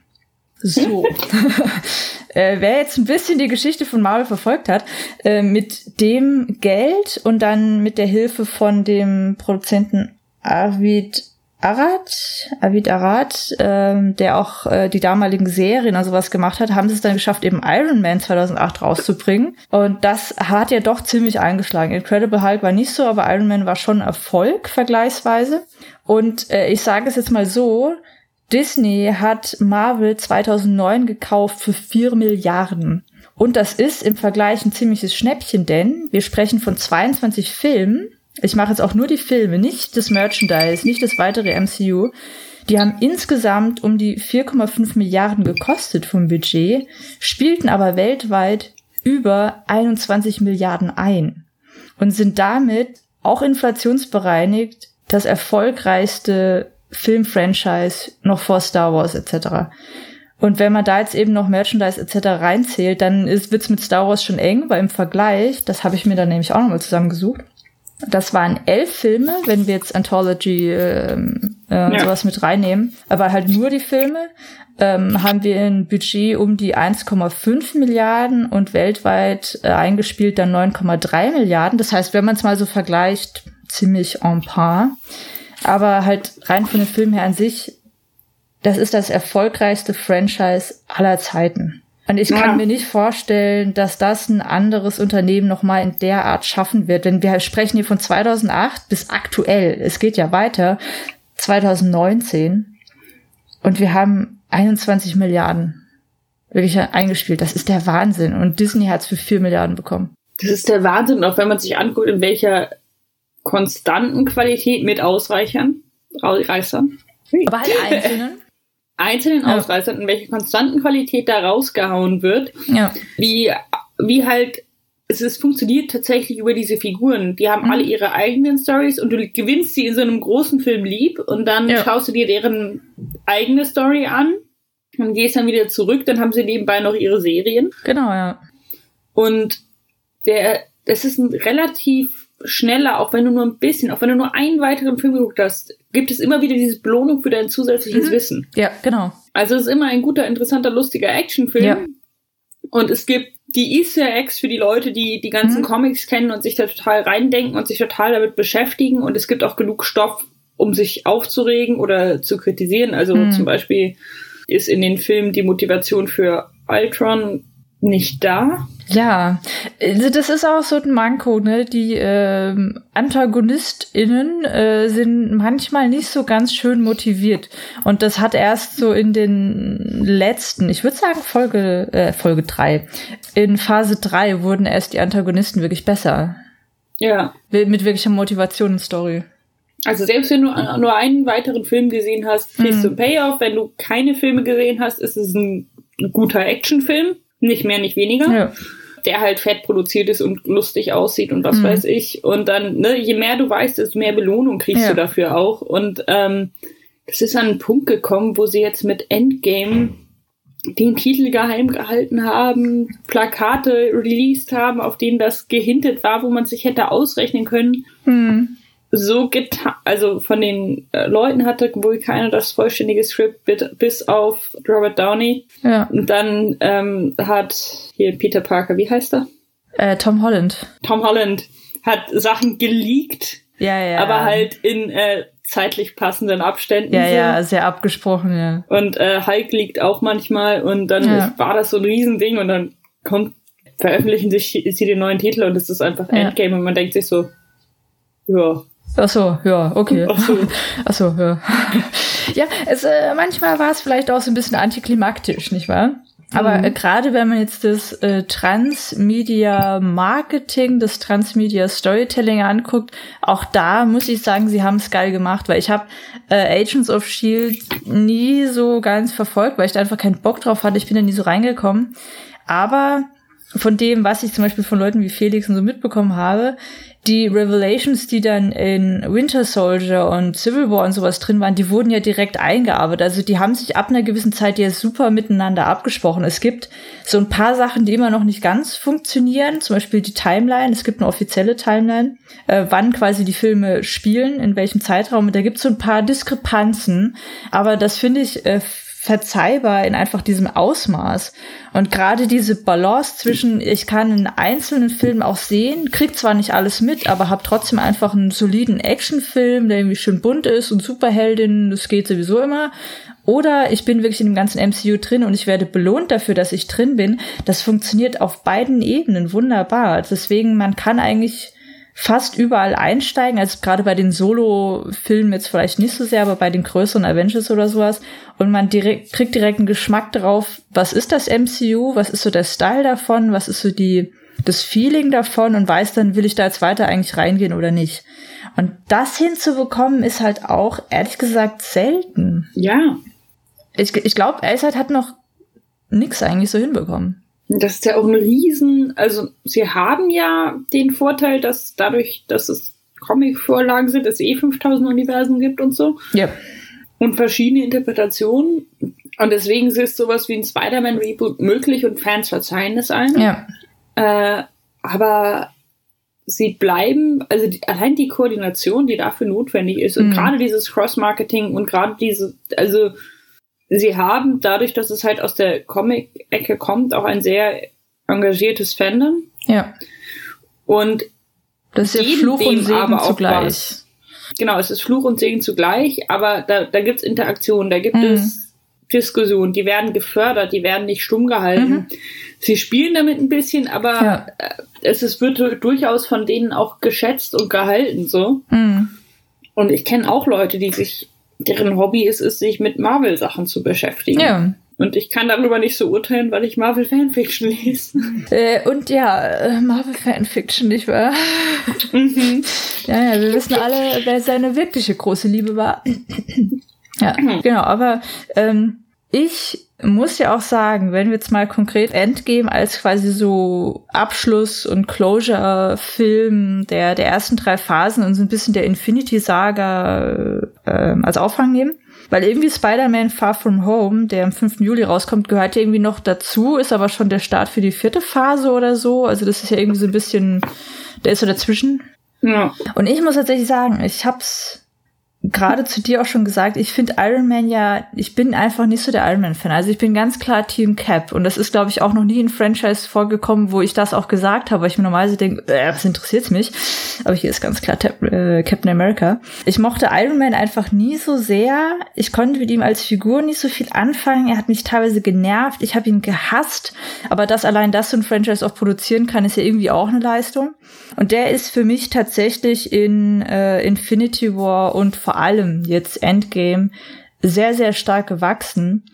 So. äh, wer jetzt ein bisschen die Geschichte von Marvel verfolgt hat, äh, mit dem Geld und dann mit der Hilfe von dem Produzenten Arvid Arad, Avid Arad, ähm, der auch äh, die damaligen Serien und sowas gemacht hat, haben sie es dann geschafft, eben Iron Man 2008 rauszubringen. Und das hat ja doch ziemlich eingeschlagen. Incredible Hulk war nicht so, aber Iron Man war schon Erfolg vergleichsweise. Und äh, ich sage es jetzt mal so, Disney hat Marvel 2009 gekauft für 4 Milliarden. Und das ist im Vergleich ein ziemliches Schnäppchen, denn wir sprechen von 22 Filmen. Ich mache jetzt auch nur die Filme, nicht das Merchandise, nicht das weitere MCU. Die haben insgesamt um die 4,5 Milliarden gekostet vom Budget, spielten aber weltweit über 21 Milliarden ein und sind damit auch inflationsbereinigt das erfolgreichste Filmfranchise noch vor Star Wars etc. Und wenn man da jetzt eben noch Merchandise etc. reinzählt, dann ist, wird's mit Star Wars schon eng, weil im Vergleich, das habe ich mir dann nämlich auch nochmal zusammengesucht, Das waren elf Filme, wenn wir jetzt Anthology äh, äh, ja. sowas mit reinnehmen, aber halt nur die Filme. Ähm, haben wir ein Budget um die 1,5 Milliarden und weltweit äh, eingespielt dann 9,3 Milliarden. Das heißt, wenn man es mal so vergleicht, ziemlich en par. Aber halt rein von dem Film her an sich, das ist das erfolgreichste Franchise aller Zeiten. Und ich kann ja. mir nicht vorstellen, dass das ein anderes Unternehmen nochmal in der Art schaffen wird. Denn wir sprechen hier von 2008 bis aktuell. Es geht ja weiter. 2019. Und wir haben 21 Milliarden wirklich eingespielt. Das ist der Wahnsinn. Und Disney hat es für 4 Milliarden bekommen. Das ist der Wahnsinn, auch wenn man sich anguckt, in welcher konstanten Qualität mit Ausreichern, Reißern. Aber halt einzelnen. einzelnen ja. Ausreißern, in welcher konstanten Qualität da rausgehauen wird. Ja. Wie, wie halt, es ist, funktioniert tatsächlich über diese Figuren. Die haben mhm. alle ihre eigenen Stories und du gewinnst sie in so einem großen Film lieb und dann ja. schaust du dir deren eigene Story an und gehst dann wieder zurück, dann haben sie nebenbei noch ihre Serien. Genau, ja. Und der, das ist ein relativ schneller, auch wenn du nur ein bisschen, auch wenn du nur einen weiteren Film geguckt hast, gibt es immer wieder diese Belohnung für dein zusätzliches mhm. Wissen. Ja, genau. Also es ist immer ein guter, interessanter, lustiger Actionfilm. Ja. Und es gibt die Easter Eggs für die Leute, die die ganzen mhm. Comics kennen und sich da total reindenken und sich total damit beschäftigen. Und es gibt auch genug Stoff, um sich aufzuregen oder zu kritisieren. Also mhm. zum Beispiel ist in den Filmen die Motivation für Ultron nicht da. Ja, also das ist auch so ein Manko, ne? Die äh, AntagonistInnen äh, sind manchmal nicht so ganz schön motiviert. Und das hat erst so in den letzten, ich würde sagen Folge, äh, Folge drei. In Phase drei wurden erst die Antagonisten wirklich besser. Ja. Mit wirklicher Motivation und Story. Also selbst wenn du nur einen weiteren Film gesehen hast, kriegst mhm. du einen Payoff. Wenn du keine Filme gesehen hast, ist es ein guter Actionfilm. Nicht mehr, nicht weniger. Ja der halt fett produziert ist und lustig aussieht und was mhm. weiß ich. Und dann, ne, je mehr du weißt, desto mehr Belohnung kriegst ja. du dafür auch. Und ähm, das ist an einen Punkt gekommen, wo sie jetzt mit Endgame den Titel geheim gehalten haben, Plakate released haben, auf denen das gehintet war, wo man sich hätte ausrechnen können. Mhm so getan, also von den äh, Leuten hatte wohl keiner das vollständige Skript bis auf Robert Downey. Ja. Und dann ähm, hat hier Peter Parker, wie heißt er? Äh, Tom Holland. Tom Holland hat Sachen geleakt, ja, ja. aber halt in äh, zeitlich passenden Abständen. Ja, so. ja, sehr abgesprochen, ja. Und äh, Hulk liegt auch manchmal und dann ja. ist, war das so ein Riesending und dann kommt, veröffentlichen sich sie den neuen Titel und es ist einfach Endgame und man denkt sich so, ja, Ach so, ja, okay. Ach so, Ach so ja. ja, es, äh, manchmal war es vielleicht auch so ein bisschen antiklimaktisch, nicht wahr? Aber mhm. äh, gerade wenn man jetzt das äh, Transmedia Marketing, das Transmedia Storytelling anguckt, auch da muss ich sagen, sie haben es geil gemacht, weil ich habe äh, Agents of Shield nie so ganz verfolgt, weil ich da einfach keinen Bock drauf hatte. Ich bin da nie so reingekommen. Aber von dem, was ich zum Beispiel von Leuten wie Felix und so mitbekommen habe, die Revelations, die dann in Winter Soldier und Civil War und sowas drin waren, die wurden ja direkt eingearbeitet. Also die haben sich ab einer gewissen Zeit ja super miteinander abgesprochen. Es gibt so ein paar Sachen, die immer noch nicht ganz funktionieren. Zum Beispiel die Timeline. Es gibt eine offizielle Timeline, äh, wann quasi die Filme spielen, in welchem Zeitraum. Und da gibt es so ein paar Diskrepanzen. Aber das finde ich äh, verzeihbar in einfach diesem Ausmaß. Und gerade diese Balance zwischen, ich kann einen einzelnen Film auch sehen, krieg zwar nicht alles mit, aber hab trotzdem einfach einen soliden Actionfilm, der irgendwie schön bunt ist und Superheldin, das geht sowieso immer. Oder ich bin wirklich in dem ganzen MCU drin und ich werde belohnt dafür, dass ich drin bin. Das funktioniert auf beiden Ebenen wunderbar. Deswegen, man kann eigentlich fast überall einsteigen, also gerade bei den Solo-Filmen jetzt vielleicht nicht so sehr, aber bei den größeren Avengers oder sowas. Und man direkt, kriegt direkt einen Geschmack drauf, was ist das MCU, was ist so der Style davon, was ist so die, das Feeling davon und weiß dann, will ich da jetzt weiter eigentlich reingehen oder nicht. Und das hinzubekommen ist halt auch, ehrlich gesagt, selten. Ja. Ich, ich glaube, Elsat hat noch nix eigentlich so hinbekommen. Das ist ja auch ein Riesen, also sie haben ja den Vorteil, dass dadurch, dass es Comic-Vorlagen sind, es eh 5000 Universen gibt und so. Ja. Und verschiedene Interpretationen. Und deswegen ist sowas wie ein Spider-Man-Reboot möglich und Fans verzeihen es einem. Ja. Äh, aber sie bleiben, also die, allein die Koordination, die dafür notwendig ist und mhm. gerade dieses Cross-Marketing und gerade diese, also sie haben dadurch, dass es halt aus der Comic-Ecke kommt, auch ein sehr engagiertes Fandom. Ja. Und das ist ja Fluch und Segen zugleich. Was. Genau, es ist Fluch und Segen zugleich, aber da, da gibt es Interaktion, da gibt mhm. es Diskussionen, die werden gefördert, die werden nicht stumm gehalten. Mhm. Sie spielen damit ein bisschen, aber ja. Äh, es ist, wird durchaus von denen auch geschätzt und gehalten so. Mhm. Und ich kenne auch Leute, die sich, deren Hobby ist es, sich mit Marvel-Sachen zu beschäftigen. Ja. Und ich kann darüber nicht so urteilen, weil ich Marvel Fanfiction lese. Äh, und ja, äh, Marvel Fanfiction, nicht wahr? Mhm. ja, ja, wir wissen alle, wer seine wirkliche große Liebe war. ja, genau, aber ähm, ich muss ja auch sagen, wenn wir jetzt mal konkret Endgame als quasi so Abschluss und Closure-Film der, der ersten drei Phasen und so ein bisschen der Infinity-Saga äh, als Aufhang nehmen, weil irgendwie Spider-Man Far From Home, der am 5. Juli rauskommt, gehört ja irgendwie noch dazu, ist aber schon der Start für die vierte Phase oder so. Also das ist ja irgendwie so ein bisschen, der ist so dazwischen. Ja. Und ich muss tatsächlich sagen, ich hab's gerade zu dir auch schon gesagt, ich finde Iron Man ja, ich bin einfach nicht so der Iron Man-Fan. Also ich bin ganz klar Team Cap. Und das ist, glaube ich, auch noch nie in Franchise vorgekommen, wo ich das auch gesagt habe, weil ich mir normalerweise denke, äh, was interessiert's mich? Aber hier ist ganz klar Tab äh, Captain America. Ich mochte Iron Man einfach nie so sehr. Ich konnte mit ihm als Figur nicht so viel anfangen. Er hat mich teilweise genervt. Ich habe ihn gehasst. Aber dass allein das so ein Franchise auch produzieren kann, ist ja irgendwie auch eine Leistung. Und der ist für mich tatsächlich in äh, Infinity War und vor allem jetzt Endgame sehr, sehr stark gewachsen.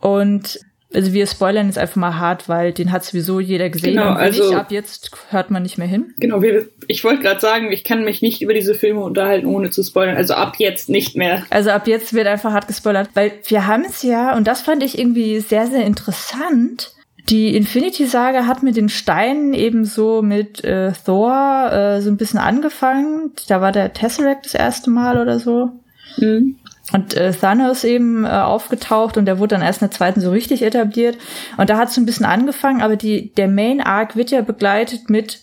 Und also wir spoilern jetzt einfach mal hart, weil den hat sowieso jeder gesehen. Genau, also nicht, ab jetzt hört man nicht mehr hin. Genau, wir, ich wollte gerade sagen, ich kann mich nicht über diese Filme unterhalten, ohne zu spoilern. Also ab jetzt nicht mehr. Also ab jetzt wird einfach hart gespoilert, weil wir haben es ja, und das fand ich irgendwie sehr, sehr interessant, die Infinity-Saga hat mit den Steinen eben so mit äh, Thor äh, so ein bisschen angefangen. Da war der Tesseract das erste Mal oder so. Mhm. Und äh, Thanos eben äh, aufgetaucht und der wurde dann erst in der zweiten so richtig etabliert. Und da hat es so ein bisschen angefangen, aber die, der Main Arc wird ja begleitet mit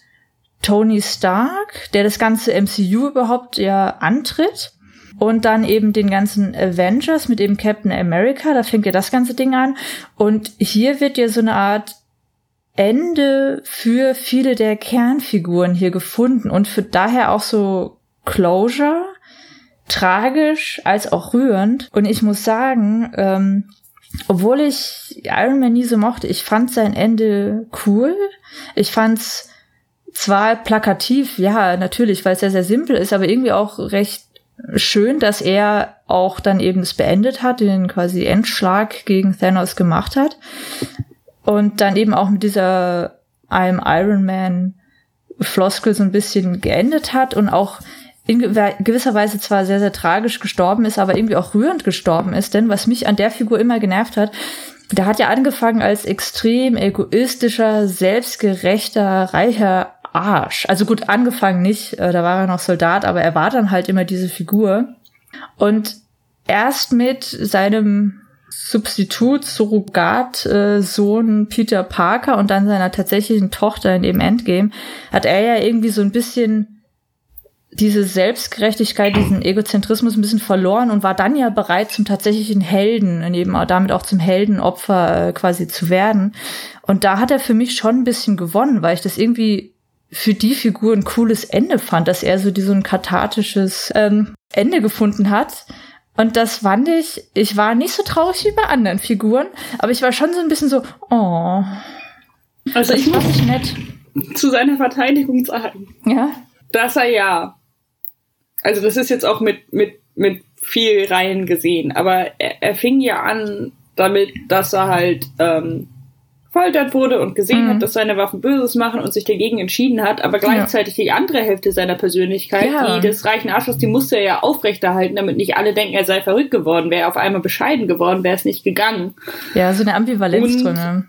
Tony Stark, der das ganze MCU überhaupt ja antritt. Und dann eben den ganzen Avengers mit eben Captain America, da fängt ja das ganze Ding an. Und hier wird ja so eine Art Ende für viele der Kernfiguren hier gefunden und für daher auch so Closure, tragisch als auch rührend. Und ich muss sagen, ähm, obwohl ich Iron Man nie so mochte, ich fand sein Ende cool. Ich fand's zwar plakativ, ja, natürlich, weil es sehr, sehr simpel ist, aber irgendwie auch recht schön, dass er auch dann eben es beendet hat, den quasi Endschlag gegen Thanos gemacht hat. Und dann eben auch mit dieser I'm Iron Man Floskel so ein bisschen geendet hat und auch in gewisser Weise zwar sehr, sehr tragisch gestorben ist, aber irgendwie auch rührend gestorben ist. Denn was mich an der Figur immer genervt hat, der hat ja angefangen als extrem egoistischer, selbstgerechter, reicher Arsch. Also gut, angefangen nicht, äh, da war er noch Soldat, aber er war dann halt immer diese Figur. Und erst mit seinem Substitut, Surrogat, äh, Peter Parker und dann seiner tatsächlichen Tochter in dem Endgame, hat er ja irgendwie so ein bisschen diese Selbstgerechtigkeit, diesen Egozentrismus ein bisschen verloren und war dann ja bereit zum tatsächlichen Helden und eben damit auch zum Heldenopfer äh, quasi zu werden. Und da hat er für mich schon ein bisschen gewonnen, weil ich das irgendwie für die Figur ein cooles Ende fand, dass er so, die, so ein kathartisches ähm, Ende gefunden hat. Und das fand ich, ich war nicht so traurig wie bei anderen Figuren, aber ich war schon so ein bisschen so, oh. Also ich muss ich nett. zu seiner Verteidigung sagen. Ja. Dass er ja, also das ist jetzt auch mit, mit, mit viel Reihen gesehen, aber er, er fing ja an damit, dass er halt ähm, gefoltert wurde und gesehen mhm. hat, dass seine Waffen Böses machen und sich dagegen entschieden hat, aber gleichzeitig ja. die andere Hälfte seiner Persönlichkeit, ja. die des reichen Arschlochs, die musste er ja aufrechterhalten, damit nicht alle denken, er sei verrückt geworden, wäre auf einmal bescheiden geworden, wäre es nicht gegangen. Ja, so eine Ambivalenz und, drin.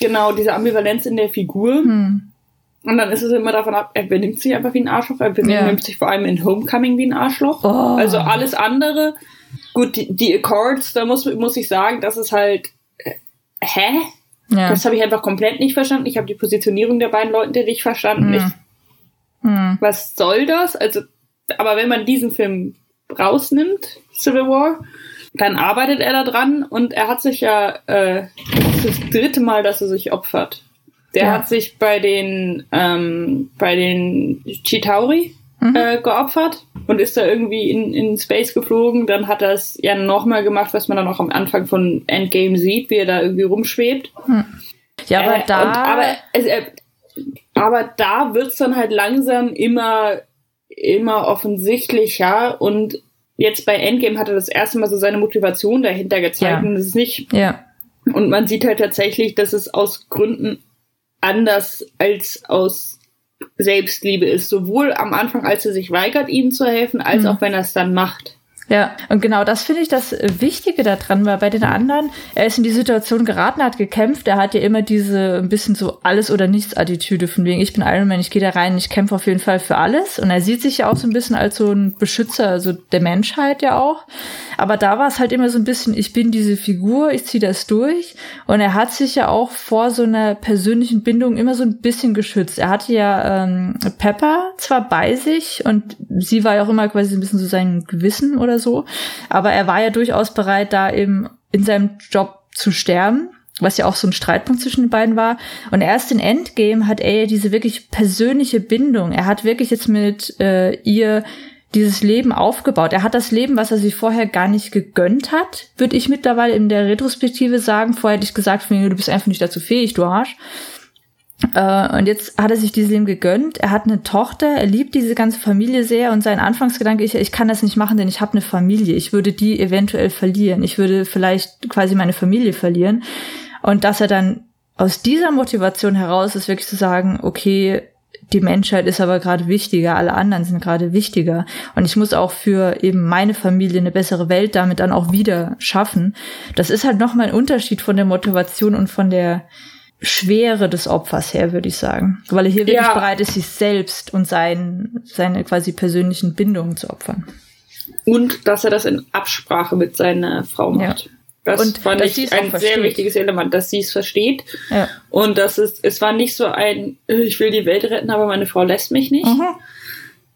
Genau, diese Ambivalenz in der Figur. Mhm. Und dann ist es immer davon ab, er benimmt sich einfach wie ein Arschloch, er benimmt ja. sich vor allem in Homecoming wie ein Arschloch. Oh. Also alles andere, gut, die, die Accords, da muss, muss ich sagen, das ist halt, äh, hä? Ja. Das habe ich einfach komplett nicht verstanden. Ich habe die Positionierung der beiden Leute nicht verstanden. Mhm. Ich hm. was soll das? Also, aber wenn man diesen Film rausnimmt, Civil War, dann arbeitet er da dran und er hat sich ja, äh, das, das dritte Mal, dass er sich opfert. Der ja. hat sich bei den, ähm, bei den Chitauri mhm. äh, geopfert und ist da irgendwie in, in Space geflogen. Dann hat er es ja nochmal gemacht, was man dann auch am Anfang von Endgame sieht, wie er da irgendwie rumschwebt. Mhm. Ja, aber äh, da. Und, aber, äh, aber da wird's dann halt langsam immer, immer offensichtlicher und jetzt bei Endgame hat er das erste Mal so seine Motivation dahinter gezeigt ja. und es ist nicht. Ja. Und man sieht halt tatsächlich, dass es aus Gründen anders als aus Selbstliebe ist. Sowohl am Anfang, als er sich weigert, ihnen zu helfen, als mhm. auch wenn er es dann macht. Ja, und genau das finde ich das Wichtige daran, weil bei den anderen, er ist in die Situation geraten, hat gekämpft, er hat ja immer diese ein bisschen so alles oder nichts Attitüde von wegen, ich bin Iron Man, ich gehe da rein, ich kämpfe auf jeden Fall für alles und er sieht sich ja auch so ein bisschen als so ein Beschützer, also der Menschheit ja auch. Aber da war es halt immer so ein bisschen, ich bin diese Figur, ich ziehe das durch und er hat sich ja auch vor so einer persönlichen Bindung immer so ein bisschen geschützt. Er hatte ja ähm, Pepper zwar bei sich und sie war ja auch immer quasi ein bisschen so sein Gewissen oder so. Aber er war ja durchaus bereit, da eben in seinem Job zu sterben was ja auch so ein Streitpunkt zwischen den beiden war. Und erst in Endgame hat er ja diese wirklich persönliche Bindung. Er hat wirklich jetzt mit äh, ihr dieses Leben aufgebaut. Er hat das Leben, was er sich vorher gar nicht gegönnt hat, würde ich mittlerweile in der Retrospektive sagen. Vorher hätte ich gesagt, du bist einfach nicht dazu fähig, du Arsch. Äh, und jetzt hat er sich dieses Leben gegönnt. Er hat eine Tochter, er liebt diese ganze Familie sehr und sein Anfangsgedanke ist, ich kann das nicht machen, denn ich habe eine Familie. Ich würde die eventuell verlieren. Ich würde vielleicht quasi meine Familie verlieren. Und dass er dann aus dieser Motivation heraus ist wirklich zu sagen, okay, die Menschheit ist aber gerade wichtiger, alle anderen sind gerade wichtiger. Und ich muss auch für eben meine Familie eine bessere Welt damit dann auch wieder schaffen. Das ist halt nochmal ein Unterschied von der Motivation und von der, Schwere des Opfers her, würde ich sagen. Weil er hier wirklich ja. bereit ist, sich selbst und sein, seine quasi persönlichen Bindungen zu opfern. Und dass er das in Absprache mit seiner Frau macht. Ja. Das und fand ich ein sehr wichtiges Element, dass sie es versteht. Ja. Und dass es, es war nicht so ein, ich will die Welt retten, aber meine Frau lässt mich nicht. Mhm.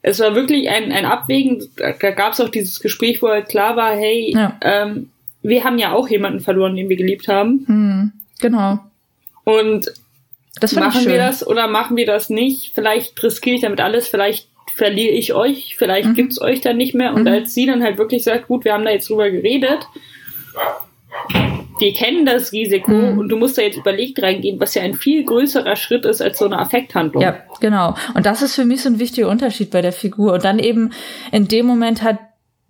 Es war wirklich ein, ein Abwägen. Da gab es auch dieses Gespräch, wo halt klar war, hey, ja. ähm, wir haben ja auch jemanden verloren, den wir geliebt haben. Mhm. Genau. Und machen wir das oder machen wir das nicht? Vielleicht riskiere ich damit alles, vielleicht verliere ich euch, vielleicht mhm. gibt's euch dann nicht mehr. Und mhm. als sie dann halt wirklich sagt, gut, wir haben da jetzt drüber geredet, wir kennen das Risiko mhm. und du musst da jetzt überlegt reingehen, was ja ein viel größerer Schritt ist als so eine Affekthandlung. Ja, genau. Und das ist für mich so ein wichtiger Unterschied bei der Figur. Und dann eben in dem Moment hat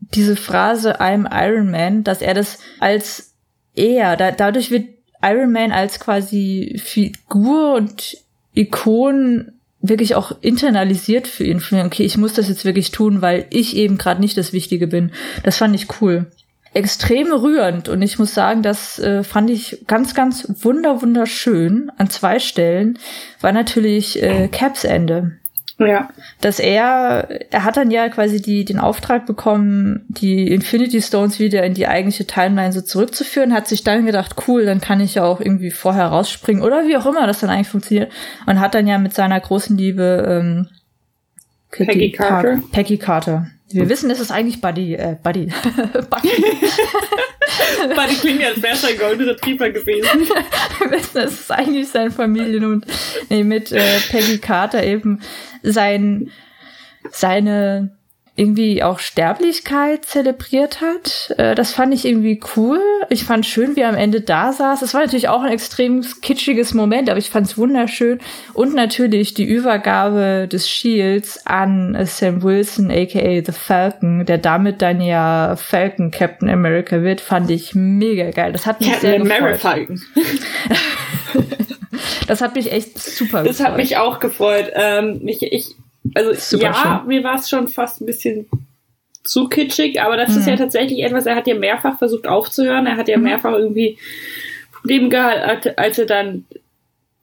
diese Phrase I'm Iron Man, dass er das als er, da, dadurch wird Iron Man als quasi Figur und Ikon wirklich auch internalisiert für ihn. Okay, ich muss das jetzt wirklich tun, weil ich eben gerade nicht das Wichtige bin. Das fand ich cool. Extrem rührend und ich muss sagen, das äh, fand ich ganz, ganz wunder wunderschön an zwei Stellen, war natürlich äh, Caps Ende. Ja. Dass er, er hat dann ja quasi die, den Auftrag bekommen, die Infinity Stones wieder in die eigentliche Timeline so zurückzuführen, hat sich dann gedacht, cool, dann kann ich ja auch irgendwie vorher rausspringen oder wie auch immer das dann eigentlich funktioniert. Und hat dann ja mit seiner großen Liebe, ähm, Peggy Carter. Peggy Carter. Wir wissen, es ist eigentlich Buddy, äh, Buddy. Buddy. Buddy klingt ja, als wäre es ein Golden Retriever gewesen. Wir wissen, es ist eigentlich sein Familienhund. Nee, mit äh, Peggy Carter eben sein, seine irgendwie auch Sterblichkeit zelebriert hat. Äh, das fand ich irgendwie cool. Ich fand schön, wie er am Ende da saß. Es war natürlich auch ein extrem kitschiges Moment, aber ich fand es wunderschön. Und natürlich die Übergabe des Shields an Sam Wilson, aka The Falcon, der damit dann ja Falcon Captain America wird, fand ich mega geil. Das hat mich Captain sehr gefreut. Falcon. das hat mich echt super das gefreut. Das hat mich auch gefreut. Ähm, ich, ich also ja, schön. mir war es schon fast ein bisschen zu kitschig, aber das mhm. ist ja tatsächlich etwas, er hat ja mehrfach versucht aufzuhören, er hat ja mhm. mehrfach irgendwie Probleme gehabt, als er dann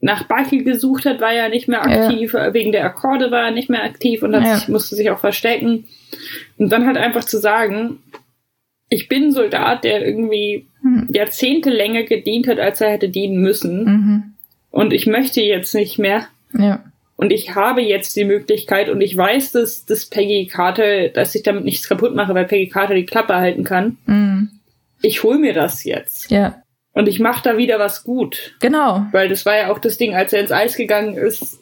nach Bucky gesucht hat, war er nicht mehr aktiv, ja. wegen der Akkorde war er nicht mehr aktiv und ja. sich, musste sich auch verstecken. Und dann halt einfach zu sagen, ich bin ein Soldat, der irgendwie mhm. Jahrzehnte länger gedient hat, als er hätte dienen müssen. Mhm. Und ich möchte jetzt nicht mehr. Ja und ich habe jetzt die Möglichkeit und ich weiß, dass, dass Peggy Carter, dass ich damit nichts kaputt mache, weil Peggy Carter die Klappe halten kann. Mhm. Ich hol mir das jetzt. Ja. Und ich mache da wieder was gut. Genau. Weil das war ja auch das Ding, als er ins Eis gegangen ist,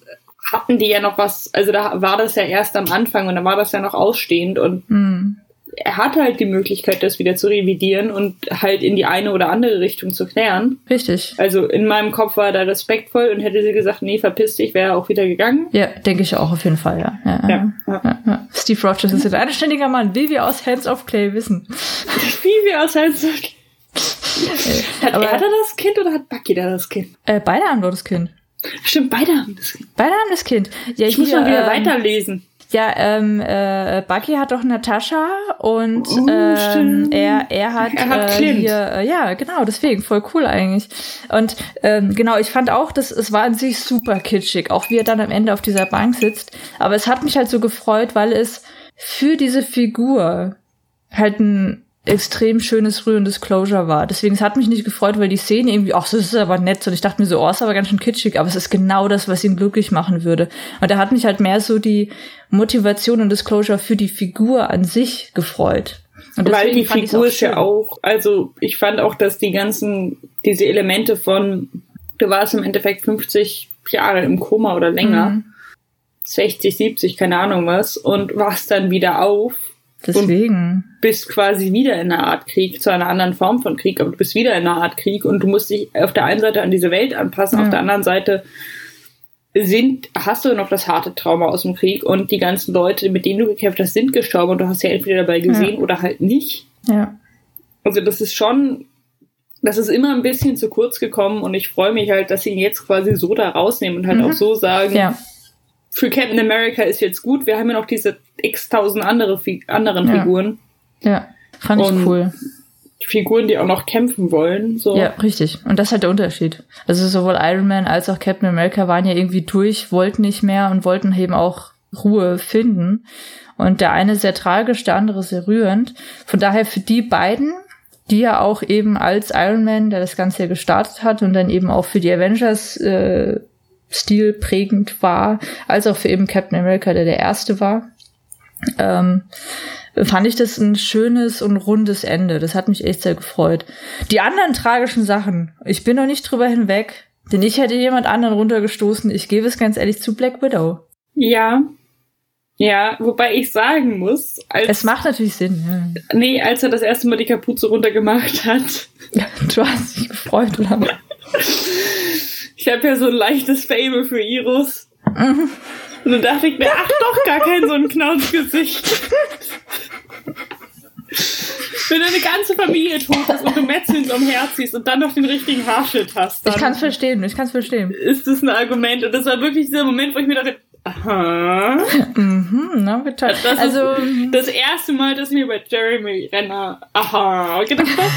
hatten die ja noch was, also da war das ja erst am Anfang und da war das ja noch ausstehend und mhm er hat halt die Möglichkeit, das wieder zu revidieren und halt in die eine oder andere Richtung zu klären. Richtig. Also in meinem Kopf war er respektvoll und hätte sie gesagt, nee, verpiss dich, wäre er auch wieder gegangen. Ja, denke ich auch auf jeden Fall, ja. ja, ja, ja. ja Steve Rogers ist ein anständiger Mann, wie wir aus Hands of Clay wissen. wie wir aus Hands of Clay. hat Aber, er da das Kind oder hat Bucky da das Kind? Äh, beide haben doch das Kind. Stimmt, beide haben das Kind. Beide haben das Kind. Ja, ich hier, muss mal wieder ähm, weiterlesen. Ja, ähm, äh, Bucky hat doch Natascha und uh, ähm, er, er hat, er hat äh, hier, äh, ja, genau, deswegen, voll cool eigentlich. Und ähm, genau, ich fand auch, dass es war an sich super kitschig, auch wie er dann am Ende auf dieser Bank sitzt. Aber es hat mich halt so gefreut, weil es für diese Figur halt ein extrem schönes rührendes Closure war. Deswegen, es hat mich nicht gefreut, weil die Szene irgendwie, ach, das ist aber nett. Und ich dachte mir so, oh, ist aber ganz schön kitschig, aber es ist genau das, was ihn glücklich machen würde. Und da hat mich halt mehr so die Motivation und das Closure für die Figur an sich gefreut. weil die Figur ist ja auch, also ich fand auch, dass die ganzen, diese Elemente von, du warst im Endeffekt 50 Jahre im Koma oder länger, mhm. 60, 70, keine Ahnung was, und wachst dann wieder auf Deswegen. bist quasi wieder in einer Art Krieg, zu einer anderen Form von Krieg, aber du bist wieder in einer Art Krieg und du musst dich auf der einen Seite an diese Welt anpassen, ja. auf der anderen Seite sind, hast du noch das harte Trauma aus dem Krieg und die ganzen Leute, mit denen du gekämpft hast, sind gestorben und du hast ja entweder dabei gesehen ja. oder halt nicht. Ja. Also das ist schon, das ist immer ein bisschen zu kurz gekommen und ich freue mich halt, dass sie ihn jetzt quasi so da rausnehmen und halt mhm. auch so sagen, ja für Captain America ist jetzt gut. Wir haben ja noch diese x tausend andere Fi anderen ja. Figuren. Ja, fand ich cool. Figuren, die auch noch kämpfen wollen. So. Ja, richtig. Und das ist halt der Unterschied. Also sowohl Iron Man als auch Captain America waren ja irgendwie durch, wollten nicht mehr und wollten eben auch Ruhe finden. Und der eine sehr tragisch, der andere sehr rührend. Von daher für die beiden, die ja auch eben als Iron Man, der das Ganze ja gestartet hat und dann eben auch für die Avengers äh, stilprägend war, als auch für eben Captain America, der der erste war. Ähm, fand ich das ein schönes und rundes Ende. Das hat mich echt sehr gefreut. Die anderen tragischen Sachen, ich bin noch nicht drüber hinweg, denn ich hätte jemand anderen runtergestoßen. Ich gebe es ganz ehrlich zu Black Widow. Ja. Ja, wobei ich sagen muss, als, es macht natürlich Sinn. Ja. Nee, als er das erste Mal die Kapuze runtergemacht hat. du hast dich gefreut, oder? Ich habe ja so ein leichtes Fable für Iris. Mhm. Und dann dachte ich mir, ach doch, gar kein so ein Knauzgesicht. Wenn deine ganze Familie tot ist und du Metzeln um Herz ziehst und dann noch den richtigen Haarschnitt hast. ich kann's verstehen, ich kann's verstehen. Ist das ein Argument? Und das war wirklich dieser Moment, wo ich mir dachte, aha. Mhm, na, bitte. Das also, das erste Mal, dass mir bei Jeremy Renner aha gedacht habe.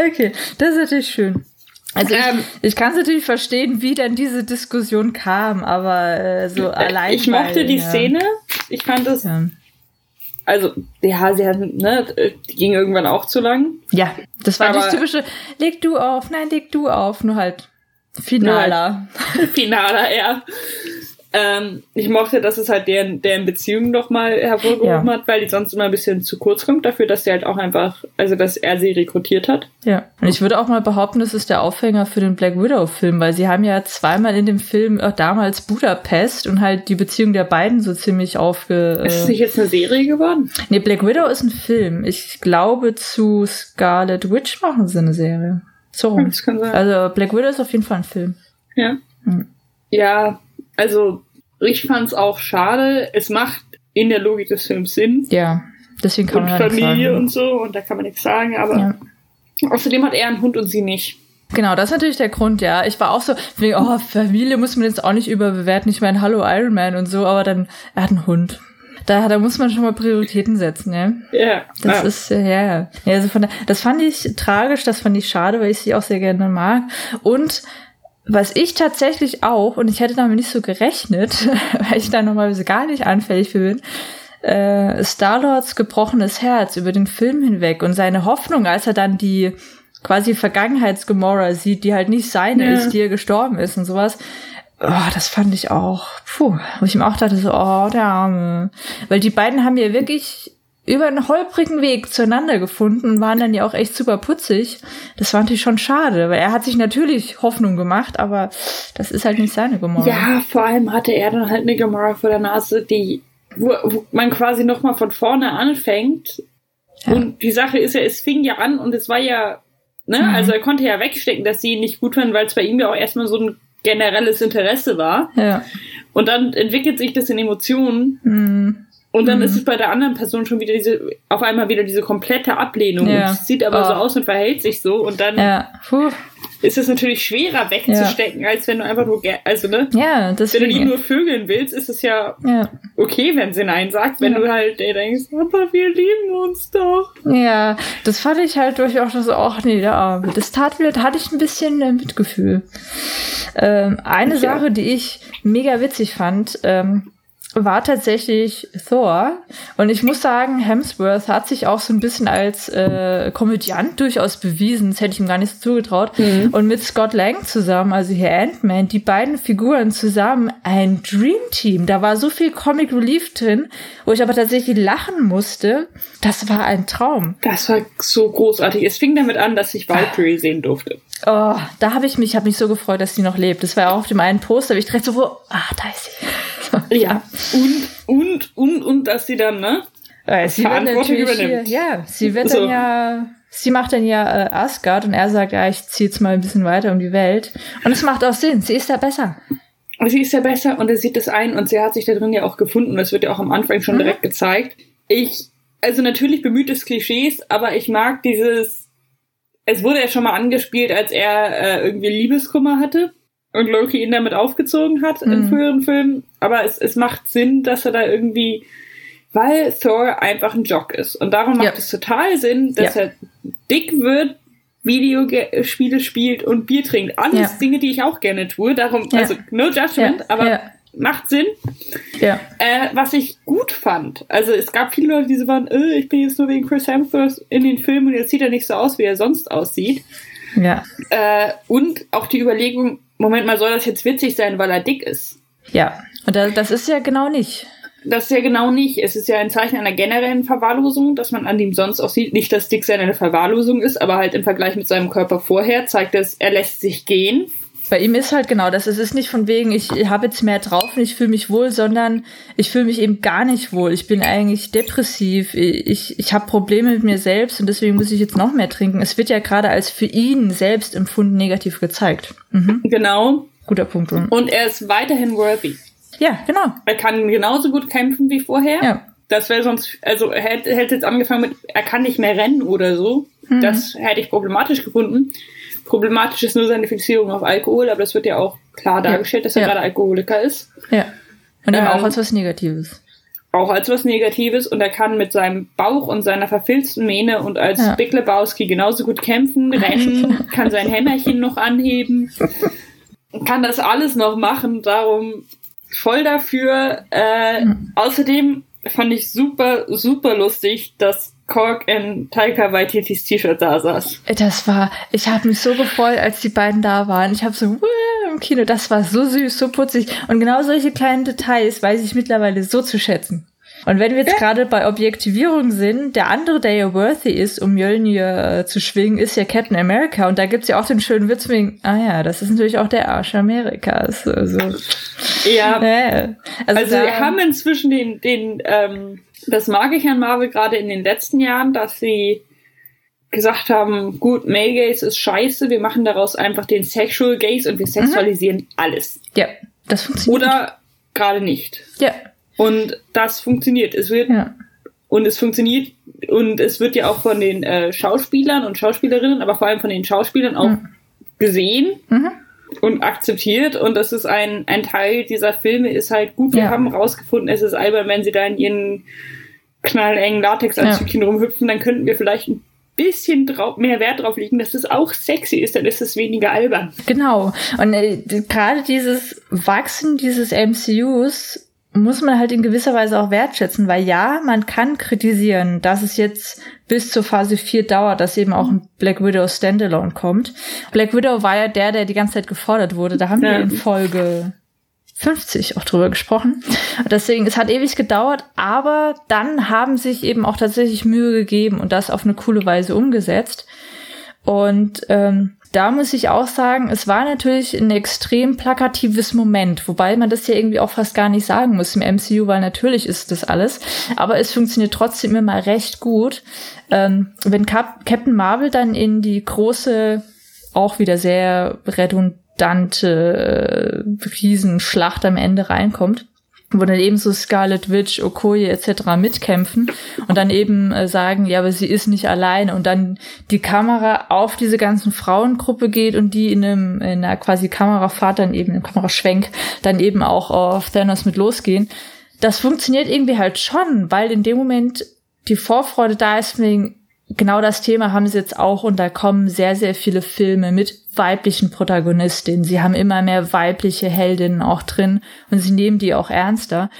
okay, das ist natürlich schön. Also ich, ähm, ich kann es natürlich verstehen, wie dann diese Diskussion kam, aber äh, so äh, allein. Ich mochte die ja. Szene. Ich fand es. Ja. Also, ja, sie hat, ne, die ging irgendwann auch zu lang. Ja, das war das typische, leg du auf, nein, leg du auf, nur halt finaler. Nur halt finaler, ja. Ähm, ich mochte, dass es halt deren, deren Beziehung noch mal hervorgehoben ja. hat, weil die sonst immer ein bisschen zu kurz kommt dafür, dass sie halt auch einfach, also dass er sie rekrutiert hat. Ja, und ich würde auch mal behaupten, das ist der Aufhänger für den Black Widow-Film, weil sie haben ja zweimal in dem Film auch damals Budapest und halt die Beziehung der beiden so ziemlich aufge... Äh ist es nicht jetzt eine Serie geworden? Nee, Black Widow ist ein Film. Ich glaube, zu Scarlet Witch machen sie eine Serie. So. Das kann sein. Also Black Widow ist auf jeden Fall ein Film. Ja. Hm. Ja, also ich fand es auch schade. Es macht in der Logik des Films Sinn. Ja, deswegen kann und man Familie und so und da kann man nichts sagen, aber ja. außerdem hat er einen Hund und sie nicht. Genau, das ist natürlich der Grund, ja. Ich war auch so, wegen, oh, Familie muss man jetzt auch nicht überbewerten. Ich meine, hallo Iron Man und so, aber dann, er hat einen Hund. Da, da muss man schon mal Prioritäten setzen, ja. Ja. Das ja. ist, ja. ja also von das fand ich tragisch, das fand ich schade, weil ich sie auch sehr gerne mag. Und was ich tatsächlich auch, und ich hätte damit nicht so gerechnet, weil ich da normalerweise gar nicht anfällig für bin, äh, Starlords gebrochenes Herz über den Film hinweg und seine Hoffnung, als er dann die quasi Vergangenheitsgemora sieht, die halt nicht seine ja. ist, die er gestorben ist und sowas, oh, das fand ich auch, puh, wo ich mir auch dachte, so, oh, der Arme. Weil die beiden haben ja wirklich über einen holprigen Weg zueinander gefunden und waren dann ja auch echt super putzig. Das war natürlich schon schade, weil er hat sich natürlich Hoffnung gemacht, aber das ist halt nicht seine Gamora. Ja, vor allem hatte er dann halt eine Gamora vor der Nase, die, wo, wo man quasi nochmal von vorne anfängt. Ja. Und die Sache ist ja, es fing ja an und es war ja, ne, mhm. also er konnte ja wegstecken, dass sie ihn nicht gut fanden, weil es bei ihm ja auch erstmal so ein generelles Interesse war. Ja. Und dann entwickelt sich das in Emotionen. Mhm. Und dann mhm. ist es bei der anderen Person schon wieder diese, auf einmal wieder diese komplette Ablehnung. Ja. Sieht aber oh. so aus und verhält sich so. Und dann ja. ist es natürlich schwerer wegzustecken, ja. als wenn du einfach nur, also, ne? Ja, deswegen. Wenn du ihn nur vögeln willst, ist es ja, ja. okay, wenn sie Nein sagt. Wenn du halt ey, denkst, aber wir lieben uns doch. Ja, das fand ich halt durchaus so, ach nee, der Arme. Das tat mir, da hatte ich ein bisschen äh, Mitgefühl. Ähm, eine Sache, die ich mega witzig fand, ähm, war tatsächlich Thor. Und ich muss sagen, Hemsworth hat sich auch so ein bisschen als äh, Komödiant durchaus bewiesen. Das hätte ich ihm gar nicht so zugetraut. Mhm. Und mit Scott Lang zusammen, also hier Ant-Man, die beiden Figuren zusammen, ein Dream Team. Da war so viel Comic Relief drin, wo ich aber tatsächlich lachen musste. Das war ein Traum. Das war so großartig. Es fing damit an, dass ich Valkyrie sehen durfte. Oh, da habe ich mich, habe mich so gefreut, dass sie noch lebt. Das war ja auch auf dem einen Poster, ich direkt so, wo, ah, da ist sie. Ja. Und, und, und, und, dass sie dann, ne? Weil sie wird natürlich hier, ja, sie wird so. dann ja, sie macht dann ja äh, Asgard und er sagt, ja, ich ziehe jetzt mal ein bisschen weiter um die Welt. Und es macht auch Sinn, sie ist ja besser. Sie ist ja besser und er sieht es ein und sie hat sich da drin ja auch gefunden. Das wird ja auch am Anfang schon mhm. direkt gezeigt. Ich, also natürlich bemüht es Klischees, aber ich mag dieses, es wurde ja schon mal angespielt, als er äh, irgendwie Liebeskummer hatte und Loki ihn damit aufgezogen hat mhm. in früheren Filmen. Aber es, es macht Sinn, dass er da irgendwie, weil Thor einfach ein Jock ist. Und darum macht ja. es total Sinn, dass ja. er dick wird, Videospiele spielt und Bier trinkt. Alles ja. Dinge, die ich auch gerne tue. Darum, also no judgment, aber macht Sinn. Ja. Äh, was ich gut fand, also es gab viele Leute, die so waren, äh, ich bin jetzt nur wegen Chris Hemsworth in den Filmen und jetzt sieht er nicht so aus, wie er sonst aussieht. Ja. Äh, und auch die Überlegung, Moment mal, soll das jetzt witzig sein, weil er dick ist? Ja, und das ist ja genau nicht. Das ist ja genau nicht. Es ist ja ein Zeichen einer generellen Verwahrlosung, dass man an ihm sonst auch sieht. Nicht, dass Dicksein eine Verwahrlosung ist, aber halt im Vergleich mit seinem Körper vorher zeigt es, er lässt sich gehen. Bei ihm ist halt genau das. Es ist nicht von wegen, ich habe jetzt mehr drauf und ich fühle mich wohl, sondern ich fühle mich eben gar nicht wohl. Ich bin eigentlich depressiv. Ich, ich habe Probleme mit mir selbst und deswegen muss ich jetzt noch mehr trinken. Es wird ja gerade als für ihn selbst empfunden negativ gezeigt. Mhm. Genau. Guter Punkt. Und er ist weiterhin worthy. Ja, genau. Er kann genauso gut kämpfen wie vorher. Ja. Das wäre sonst, also er hätte, hätte jetzt angefangen mit, er kann nicht mehr rennen oder so. Mhm. Das hätte ich problematisch gefunden. Problematisch ist nur seine Fixierung auf Alkohol, aber das wird ja auch klar dargestellt, ja. dass er ja. gerade Alkoholiker ist. Ja. Und eben ähm, auch als was Negatives. Auch als was Negatives und er kann mit seinem Bauch und seiner verfilzten Mähne und als ja. Big Lebowski genauso gut kämpfen, rennen, kann sein Hämmerchen noch anheben, kann das alles noch machen, darum voll dafür. Äh, mhm. Außerdem fand ich super, super lustig, dass Kork in Taika Waititis T-Shirt da saß. Das war, ich habe mich so gefreut, als die beiden da waren. Ich habe so im Kino, das war so süß, so putzig. Und genau solche kleinen Details weiß ich mittlerweile so zu schätzen. Und wenn wir jetzt gerade bei Objektivierung sind, der andere, der ja worthy ist, um Mjölnir äh, zu schwingen, ist ja Captain America. Und da gibt's ja auch den schönen Witz wegen, ah ja, das ist natürlich auch der Arsch Amerikas. Also, ja. ja. Also, also wir haben inzwischen den, den ähm, das mag ich an Marvel gerade in den letzten Jahren, dass sie gesagt haben, gut, Male Gaze ist scheiße, wir machen daraus einfach den Sexual Gaze und wir mhm. sexualisieren mhm. alles. Ja, das funktioniert. Oder gerade nicht. Ja. Und das funktioniert. Es wird ja. und es funktioniert und es wird ja auch von den äh, Schauspielern und Schauspielerinnen, aber vor allem von den Schauspielern auch mhm. gesehen. Mhm und akzeptiert und das ist ein, ein Teil dieser Filme ist halt gut. Wir ja. haben rausgefunden, es ist albern, wenn sie da in ihren knallengen Latexanzügchen ja. rumhüpfen, dann könnten wir vielleicht ein bisschen drauf, mehr Wert drauf legen, dass es auch sexy ist, dann ist es weniger albern. Genau. Und äh, gerade dieses Wachsen dieses MCUs muss man halt in gewisser Weise auch wertschätzen, weil ja, man kann kritisieren, dass es jetzt bis zur Phase 4 dauert, dass eben auch ein Black Widow Standalone kommt. Black Widow war ja der, der die ganze Zeit gefordert wurde. Da haben ja. wir in Folge 50 auch drüber gesprochen. Deswegen, es hat ewig gedauert, aber dann haben sich eben auch tatsächlich Mühe gegeben und das auf eine coole Weise umgesetzt. Und ähm, da muss ich auch sagen, es war natürlich ein extrem plakatives Moment, wobei man das ja irgendwie auch fast gar nicht sagen muss im MCU, weil natürlich ist das alles, aber es funktioniert trotzdem immer recht gut. Ähm, wenn Cap Captain Marvel dann in die große, auch wieder sehr redundante äh, Riesenschlacht am Ende reinkommt, wo dann eben so Scarlet Witch, Okoye etc. mitkämpfen und dann eben äh, sagen, ja, aber sie ist nicht alleine und dann die Kamera auf diese ganzen Frauengruppe geht und die in einem in einer quasi Kamerafahrt dann eben im Kameraschwenk dann eben auch auf Thanos mit losgehen. Das funktioniert irgendwie halt schon, weil in dem Moment die Vorfreude da ist wegen genau das Thema haben sie jetzt auch und da kommen sehr, sehr viele Filme mit weiblichen Protagonistinnen. Sie haben immer mehr weibliche Heldinnen auch drin und sie nehmen die auch ernster.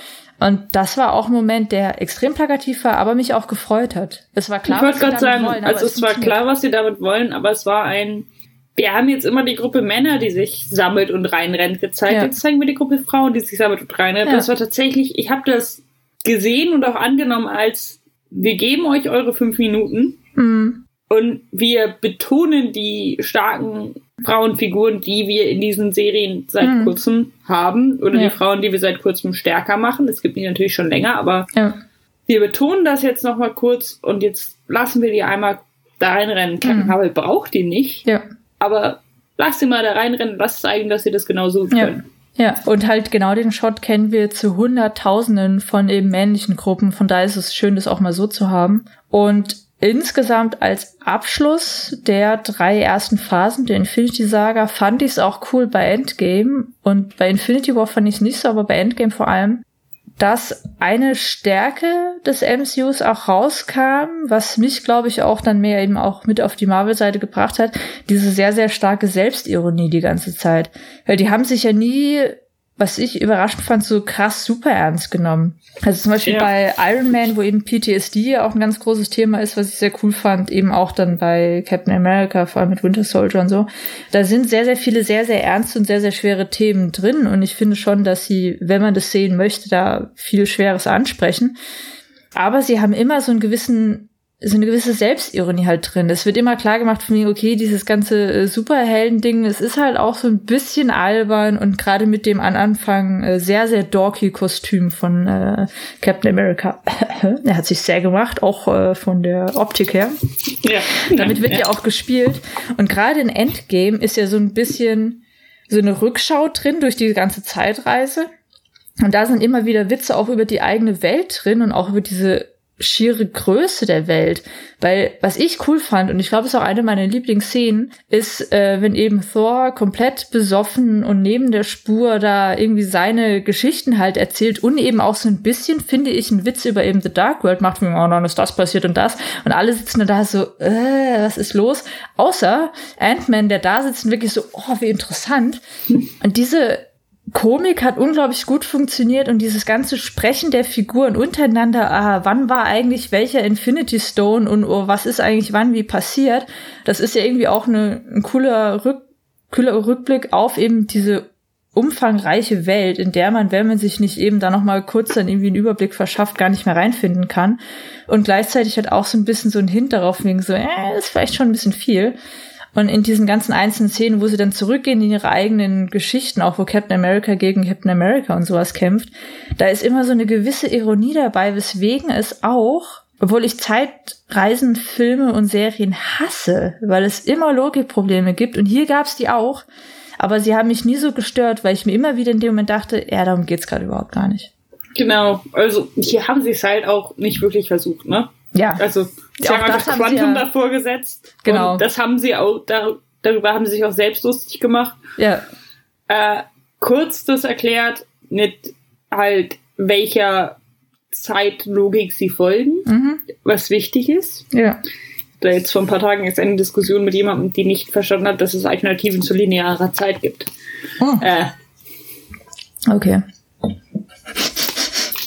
Und das war auch ein Moment, der extrem plakativ war, aber mich auch gefreut hat. Es war klar, ich was sie damit sagen, wollen. Also es, es war klar, was sie damit wollen, aber es war ein, wir haben jetzt immer die Gruppe Männer, die sich sammelt und reinrennt gezeigt. Ja. Jetzt zeigen wir die Gruppe Frauen, die sich sammelt und reinrennt. Ja. Das war tatsächlich, ich habe das gesehen und auch angenommen als, wir geben euch eure fünf Minuten Mhm. Und wir betonen die starken Frauenfiguren, die wir in diesen Serien seit mhm. kurzem haben, oder ja. die Frauen, die wir seit kurzem stärker machen. Es gibt die natürlich schon länger, aber ja. wir betonen das jetzt nochmal kurz und jetzt lassen wir die einmal da reinrennen. Captain mhm. Marvel braucht die nicht, ja. aber lass sie mal da reinrennen, lass zeigen, dass sie das genauso können. Ja, und halt genau den Shot kennen wir zu Hunderttausenden von eben männlichen Gruppen. Von daher ist es schön, das auch mal so zu haben. Und insgesamt als Abschluss der drei ersten Phasen der Infinity Saga fand ich es auch cool bei Endgame und bei Infinity War fand ich es nicht so, aber bei Endgame vor allem, dass eine Stärke des MCUs auch rauskam, was mich, glaube ich, auch dann mehr eben auch mit auf die Marvel-Seite gebracht hat, diese sehr, sehr starke Selbstironie die ganze Zeit. Weil die haben sich ja nie was ich überraschend fand, so krass super ernst genommen. Also zum Beispiel ja. bei Iron Man, wo eben PTSD auch ein ganz großes Thema ist, was ich sehr cool fand, eben auch dann bei Captain America, vor allem mit Winter Soldier und so. Da sind sehr, sehr viele sehr, sehr ernste und sehr, sehr schwere Themen drin und ich finde schon, dass sie, wenn man das sehen möchte, da viel Schweres ansprechen. Aber sie haben immer so einen gewissen so eine gewisse Selbstironie halt drin. Es wird immer klar gemacht von mir, okay, dieses ganze äh, Superhelden-Ding, es ist halt auch so ein bisschen albern und gerade mit dem an Anfang äh, sehr, sehr dorky Kostüm von äh, Captain America. er hat sich sehr gemacht, auch äh, von der Optik her. Ja. Damit wird ja. ja auch gespielt. Und gerade in Endgame ist ja so ein bisschen so eine Rückschau drin durch die ganze Zeitreise. Und da sind immer wieder Witze auch über die eigene Welt drin und auch über diese schiere Größe der Welt. Weil was ich cool fand, und ich glaube, es ist auch eine meiner Lieblingsszenen, ist, äh, wenn eben Thor komplett besoffen und neben der Spur da irgendwie seine Geschichten halt erzählt und eben auch so ein bisschen, finde ich, einen Witz über eben The Dark World macht, wie, oh, dann ist das passiert und das. Und alle sitzen da so, äh, was ist los? Außer Ant-Man, der da sitzt und wirklich so, oh, wie interessant. Und diese Komik hat unglaublich gut funktioniert und dieses ganze Sprechen der Figuren untereinander, ah, wann war eigentlich welcher Infinity Stone und oh, was ist eigentlich wann wie passiert, das ist ja irgendwie auch eine, ein cooler, Rück, cooler Rückblick auf eben diese umfangreiche Welt, in der man, wenn man sich nicht eben da noch mal kurz dann irgendwie einen Überblick verschafft, gar nicht mehr reinfinden kann. Und gleichzeitig hat auch so ein bisschen so ein Hint darauf wegen so, äh, ist vielleicht schon ein bisschen viel. Und in diesen ganzen einzelnen Szenen, wo sie dann zurückgehen in ihre eigenen Geschichten, auch wo Captain America gegen Captain America und sowas kämpft, da ist immer so eine gewisse Ironie dabei, weswegen es auch, obwohl ich Zeitreisen, Filme und Serien hasse, weil es immer Logikprobleme gibt und hier gab es die auch, aber sie haben mich nie so gestört, weil ich mir immer wieder in dem Moment dachte, ja, darum geht's gerade überhaupt gar nicht. Genau, also hier haben sie es halt auch nicht wirklich versucht, ne? Ja. Also sie ja, haben einfach Quantum ja, davor gesetzt. Genau. Das haben sie auch, da, darüber haben sie sich auch selbst lustig gemacht. Ja. Äh, kurz das erklärt, mit halt welcher Zeitlogik sie folgen, mhm. was wichtig ist. Ja. Da jetzt vor ein paar Tagen ist eine Diskussion mit jemandem, die nicht verstanden hat, dass es Alternativen zu linearer Zeit gibt. Oh. Äh, okay.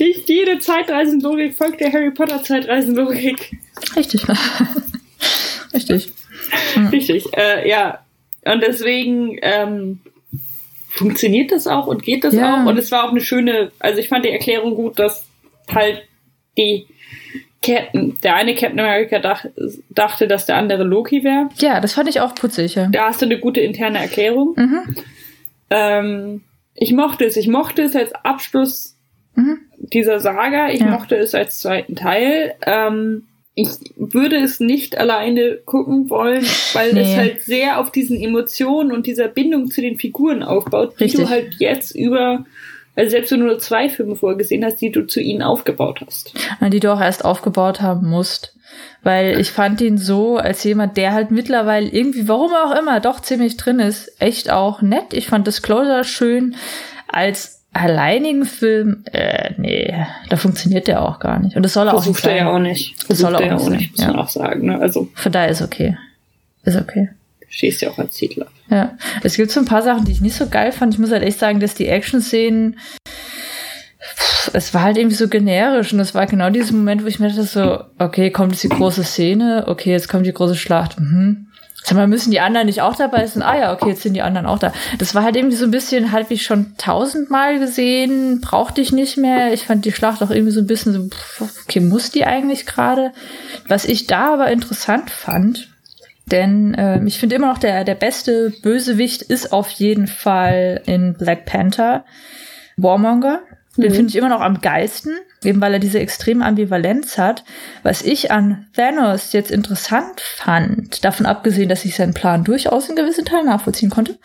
Nicht jede Zeitreisenlogik folgt der Harry Potter Zeitreisenlogik. Richtig. Richtig. Richtig, äh, ja. Und deswegen ähm, funktioniert das auch und geht das Ja. auch. Und es war auch eine schöne, also ich fand die Erklärung gut, dass halt die Captain, der eine Captain America dach, dachte, dass der andere Loki wäre. Ja, das fand ich auch putzig. Ja. Da hast du eine gute interne Erklärung. Mhm. Ähm, ich mochte es. Ich mochte es als Abschluss Mhm. dieser Saga. Ich Ja. mochte es als zweiten Teil. Ähm, ich würde es nicht alleine gucken wollen, weil es Nee. halt sehr auf diesen Emotionen und dieser Bindung zu den Figuren aufbaut, die Richtig. du halt jetzt über, also selbst wenn du nur zwei Filme vorgesehen hast, die du zu ihnen aufgebaut hast. die du auch erst aufgebaut haben musst. Weil ich fand ihn so als jemand, der halt mittlerweile irgendwie, warum auch immer, doch ziemlich drin ist, echt auch nett. Ich fand das Closer schön. Als alleinigen Film, äh, nee, da funktioniert der auch gar nicht. Und das soll er auch nicht Versucht er ja auch nicht. Das soll Versucht er er ja auch auch nicht muss sein, man ja. auch sagen. Ne? Also Von daher ist okay. Ist okay. stehst ja auch als Hitler. Ja, es gibt so ein paar Sachen, die ich nicht so geil fand. Ich muss halt echt sagen, dass die Action-Szenen, es war halt irgendwie so generisch und es war genau dieser Moment, wo ich mir dachte so, okay, kommt jetzt die große Szene, okay, jetzt kommt die große Schlacht, mhm. Sag mal, müssen die anderen nicht auch dabei sein? Ah ja, okay, jetzt sind die anderen auch da. Das war halt irgendwie so ein bisschen, halt wie schon tausendmal gesehen, brauchte ich nicht mehr. Ich fand die Schlacht auch irgendwie so ein bisschen so, pff, okay, muss die eigentlich gerade? Was ich da aber interessant fand, denn ähm, ich finde immer noch, der, der beste Bösewicht ist auf jeden Fall in Black Panther Warmonger. Den Mhm. finde ich immer noch am geilsten, eben weil er diese extreme Ambivalenz hat. Was ich an Thanos jetzt interessant fand, davon abgesehen, dass ich seinen Plan durchaus in gewissen Teilen nachvollziehen konnte,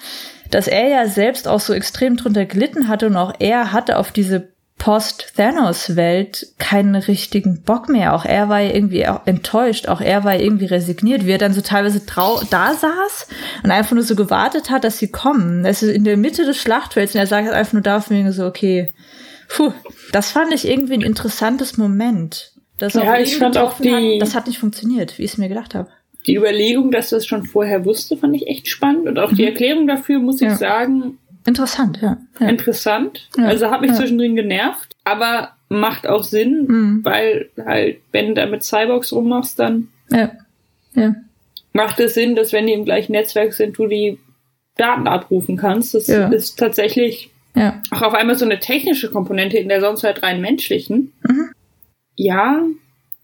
dass er ja selbst auch so extrem drunter gelitten hatte und auch er hatte auf diese Post-Thanos-Welt keinen richtigen Bock mehr. Auch er war irgendwie enttäuscht, auch er war irgendwie resigniert, wie er dann so teilweise da saß und einfach nur so gewartet hat, dass sie kommen. Es ist in der Mitte des Schlachtfelds und er sagt einfach nur da von wegen so, okay, puh, das fand ich irgendwie ein interessantes Moment. Das Ja, ich fand auch getroffen hat, die- das hat nicht funktioniert, wie ich es mir gedacht habe. Die Überlegung, dass du es schon vorher wusste, fand ich echt spannend. Und auch die Erklärung dafür, muss ich Mhm. Ja. sagen, Interessant, ja. ja. interessant. Ja. Also hat mich zwischendrin genervt, aber macht auch Sinn, Mhm. weil halt, wenn du da mit Cyborgs rummachst, dann ja. ja. macht es Sinn, dass wenn die im gleichen Netzwerk sind, du die Daten abrufen kannst. Das ist tatsächlich Ja. auch auf einmal so eine technische Komponente in der sonst halt rein menschlichen. Mhm. Ja.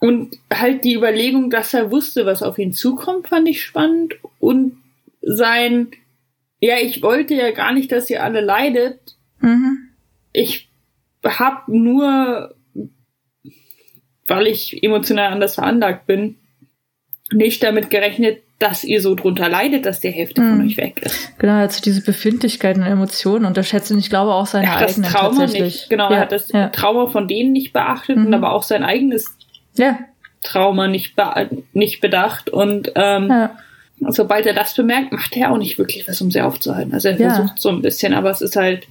Und halt die Überlegung, dass er wusste, was auf ihn zukommt, fand ich spannend. Und sein, ja, ich wollte ja gar nicht, dass ihr alle leidet. Mhm. Ich hab nur, weil ich emotional anders veranlagt bin, nicht damit gerechnet, dass ihr so drunter leidet, dass die Hälfte von Mhm. euch weg ist. Genau, er hat so diese Befindlichkeiten und Emotionen unterschätzt und ich glaube auch seine Er hat das eigenen Trauma tatsächlich. nicht, genau, ja, er hat das ja. Trauma von denen nicht beachtet Mhm. und aber auch sein eigenes ja, Trauma nicht, be nicht bedacht. Und ähm, sobald er das bemerkt, macht er auch nicht wirklich was, um sie aufzuhalten. Also er versucht so ein bisschen, aber es ist halt,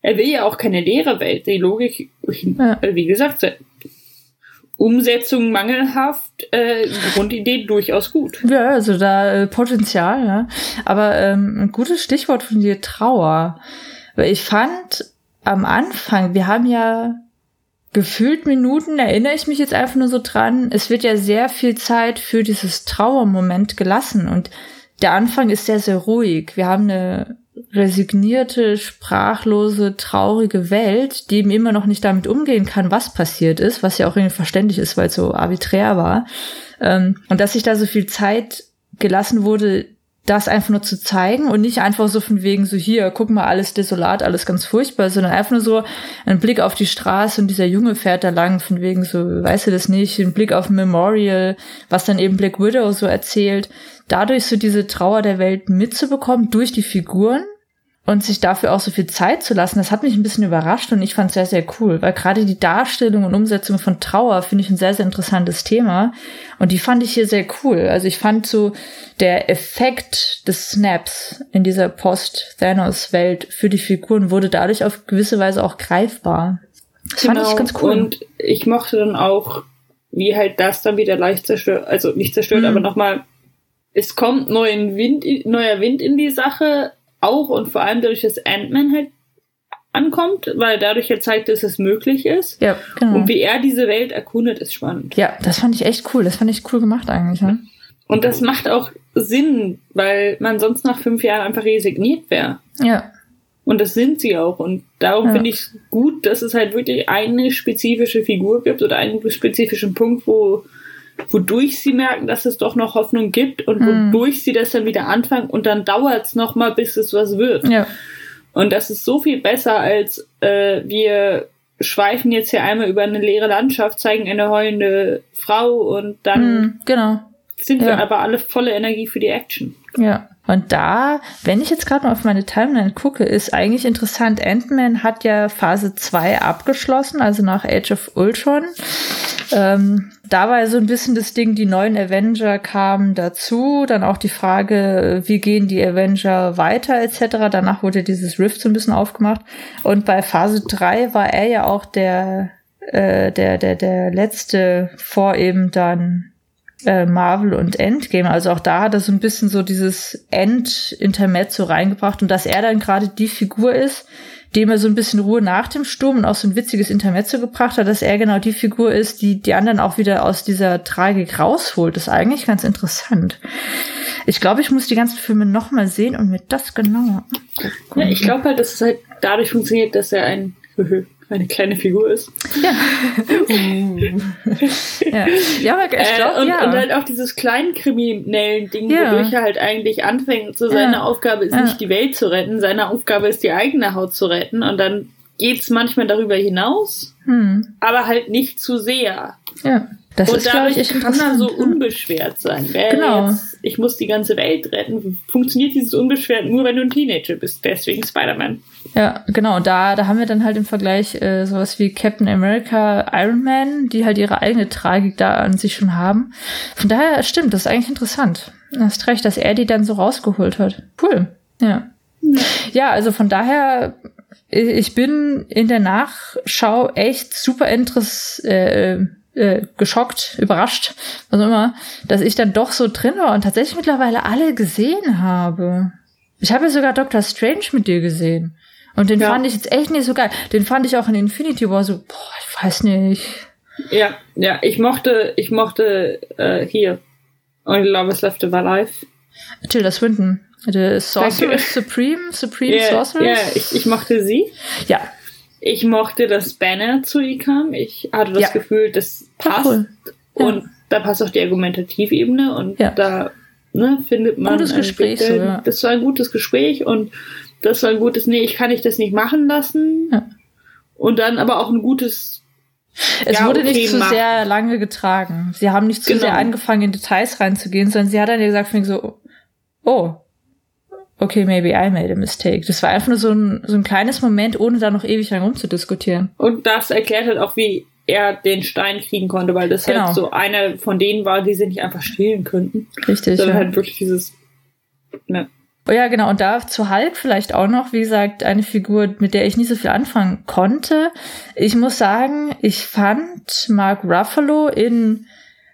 er will ja auch keine leere Welt. Die Logik, wie gesagt, Umsetzung mangelhaft, äh, Grundidee durchaus gut. ja, also da äh, Potenzial, ja. Aber ähm, ein gutes Stichwort von dir, Trauer. Weil ich fand am Anfang, wir haben ja gefühlt Minuten, erinnere ich mich jetzt einfach nur so dran, es wird ja sehr viel Zeit für dieses Trauermoment gelassen und der Anfang ist sehr, sehr ruhig. Wir haben eine resignierte, sprachlose, traurige Welt, die eben immer noch nicht damit umgehen kann, was passiert ist, was ja auch irgendwie verständlich ist, weil es so arbiträr war. Ähm, und dass sich da so viel Zeit gelassen wurde, das einfach nur zu zeigen und nicht einfach so von wegen so hier, guck mal, alles desolat, alles ganz furchtbar, sondern einfach nur so ein Blick auf die Straße und dieser Junge fährt da lang, von wegen so, weißt du das nicht, ein Blick auf Memorial, was dann eben Black Widow so erzählt, dadurch so diese Trauer der Welt mitzubekommen durch die Figuren und sich dafür auch so viel Zeit zu lassen, das hat mich ein bisschen überrascht und ich fand es sehr, sehr cool, weil gerade die Darstellung und Umsetzung von Trauer finde ich ein sehr, sehr interessantes Thema und die fand ich hier sehr cool. Also ich fand so der Effekt des Snaps in dieser Post-Thanos-Welt für die Figuren wurde dadurch auf gewisse Weise auch greifbar. Das fand ich ganz cool. Genau. Und ich mochte dann auch, wie halt das dann wieder leicht zerstört, also nicht zerstört, Mhm. aber nochmal, es kommt neuen Wind, neuer Wind in die Sache, auch und vor allem dadurch, dass Ant-Man halt ankommt, weil dadurch er zeigt, dass es möglich ist. ja, genau. Und wie er diese Welt erkundet, ist spannend. ja, das fand ich echt cool. Das fand ich cool gemacht eigentlich. Ne? Und das macht auch Sinn, weil man sonst nach fünf Jahren einfach resigniert wäre. Ja, Und das sind sie auch. Und darum ja. finde ich es gut, dass es halt wirklich eine spezifische Figur gibt oder einen spezifischen Punkt, wo wodurch sie merken, dass es doch noch Hoffnung gibt und mhm. wodurch sie das dann wieder anfangen und dann dauert es nochmal, bis es was wird. Ja. Und das ist so viel besser, als äh, wir schweifen jetzt hier einmal über eine leere Landschaft, zeigen eine heulende Frau und dann mhm, genau. sind wir aber alle volle Energie für die Action. Ja. Und da, wenn ich jetzt gerade mal auf meine Timeline gucke, ist eigentlich interessant. Ant-Man hat ja Phase 2 abgeschlossen, also nach Age of Ultron. Ähm, da war so ein bisschen das Ding, die neuen Avenger kamen dazu, dann auch die Frage, wie gehen die Avenger weiter etc. Danach wurde dieses Rift so ein bisschen aufgemacht. Und bei Phase 3 war er ja auch der, äh, der, der, der letzte vor eben dann äh, Marvel und Endgame. Also auch da hat er so ein bisschen so dieses End-Intermezzo reingebracht und dass er dann gerade die Figur ist, dem er so ein bisschen Ruhe nach dem Sturm und auch so ein witziges Intermezzo gebracht hat, dass er genau die Figur ist, die die anderen auch wieder aus dieser Tragik rausholt. Das ist eigentlich ganz interessant. Ich glaube, ich muss die ganzen Filme nochmal sehen und mir das genauer Ja, ich glaube halt, dass es halt dadurch funktioniert, dass er ein eine kleine Figur ist. Ja. ja. ja, aber ich glaub, äh, und, ja. und halt auch dieses kleinen kriminellen Ding, ja. wodurch er halt eigentlich anfängt, so seine. Aufgabe ist nicht die Welt zu retten, seine Aufgabe ist die eigene Haut zu retten und dann geht's manchmal darüber hinaus, hm. aber halt nicht zu sehr. Ja. Das und ist, dadurch ich, kann er so unbeschwert sein. genau. Jetzt, ich muss die ganze Welt retten. Funktioniert dieses unbeschwert nur, wenn du ein Teenager bist. Deswegen Spider-Man. Ja, genau. Da, da haben wir dann halt im Vergleich äh, sowas wie Captain America, Iron Man, die halt ihre eigene Tragik da an sich schon haben. Von daher stimmt, das ist eigentlich interessant. Du hast recht, dass er die dann so rausgeholt hat. Cool. Ja. Ja, ja also von daher ich bin in der Nachschau echt super interessiert, äh, äh, geschockt, überrascht, was auch immer, dass ich dann doch so drin war und tatsächlich mittlerweile alle gesehen habe. Ich habe ja sogar Doctor Strange mit dir gesehen. Und den ja. fand ich jetzt echt nicht so geil. Den fand ich auch in Infinity War so, boah, ich weiß nicht. Ja, ja, ich mochte, ich mochte äh, hier Only Love is Left Alive. Tilda Swinton. The Sorceress Supreme, Supreme yeah, Sorceress. Ja, yeah, ich, ich mochte sie. Ja, ich mochte, dass Banner zu ihr kam. Ich hatte das ja. Gefühl, das passt. Cool. Ja. Und da passt auch die Argumentativebene und ja. da ne, findet man. Gutes Gespräch. So, ja. Das war ein gutes Gespräch und das war ein gutes, nee, ich kann ich das nicht machen lassen. Ja. Und dann aber auch ein gutes. Es wurde okay, nicht zu mach. sehr lange getragen. Sie haben nicht zu genau. sehr angefangen, in Details reinzugehen, sondern sie hat dann gesagt, so, oh, okay, maybe I made a mistake. Das war einfach nur so ein, so ein kleines Moment, ohne da noch ewig lang rumzudiskutieren. Und das erklärt halt auch, wie er den Stein kriegen konnte, weil das halt genau. halt so einer von denen war, die sie nicht einfach stehlen könnten. Richtig. Sondern ja. halt wirklich dieses, ne. Oh ja, genau. Und da zu Hulk vielleicht auch noch, wie gesagt, eine Figur, mit der ich nicht so viel anfangen konnte. Ich muss sagen, ich fand Mark Ruffalo in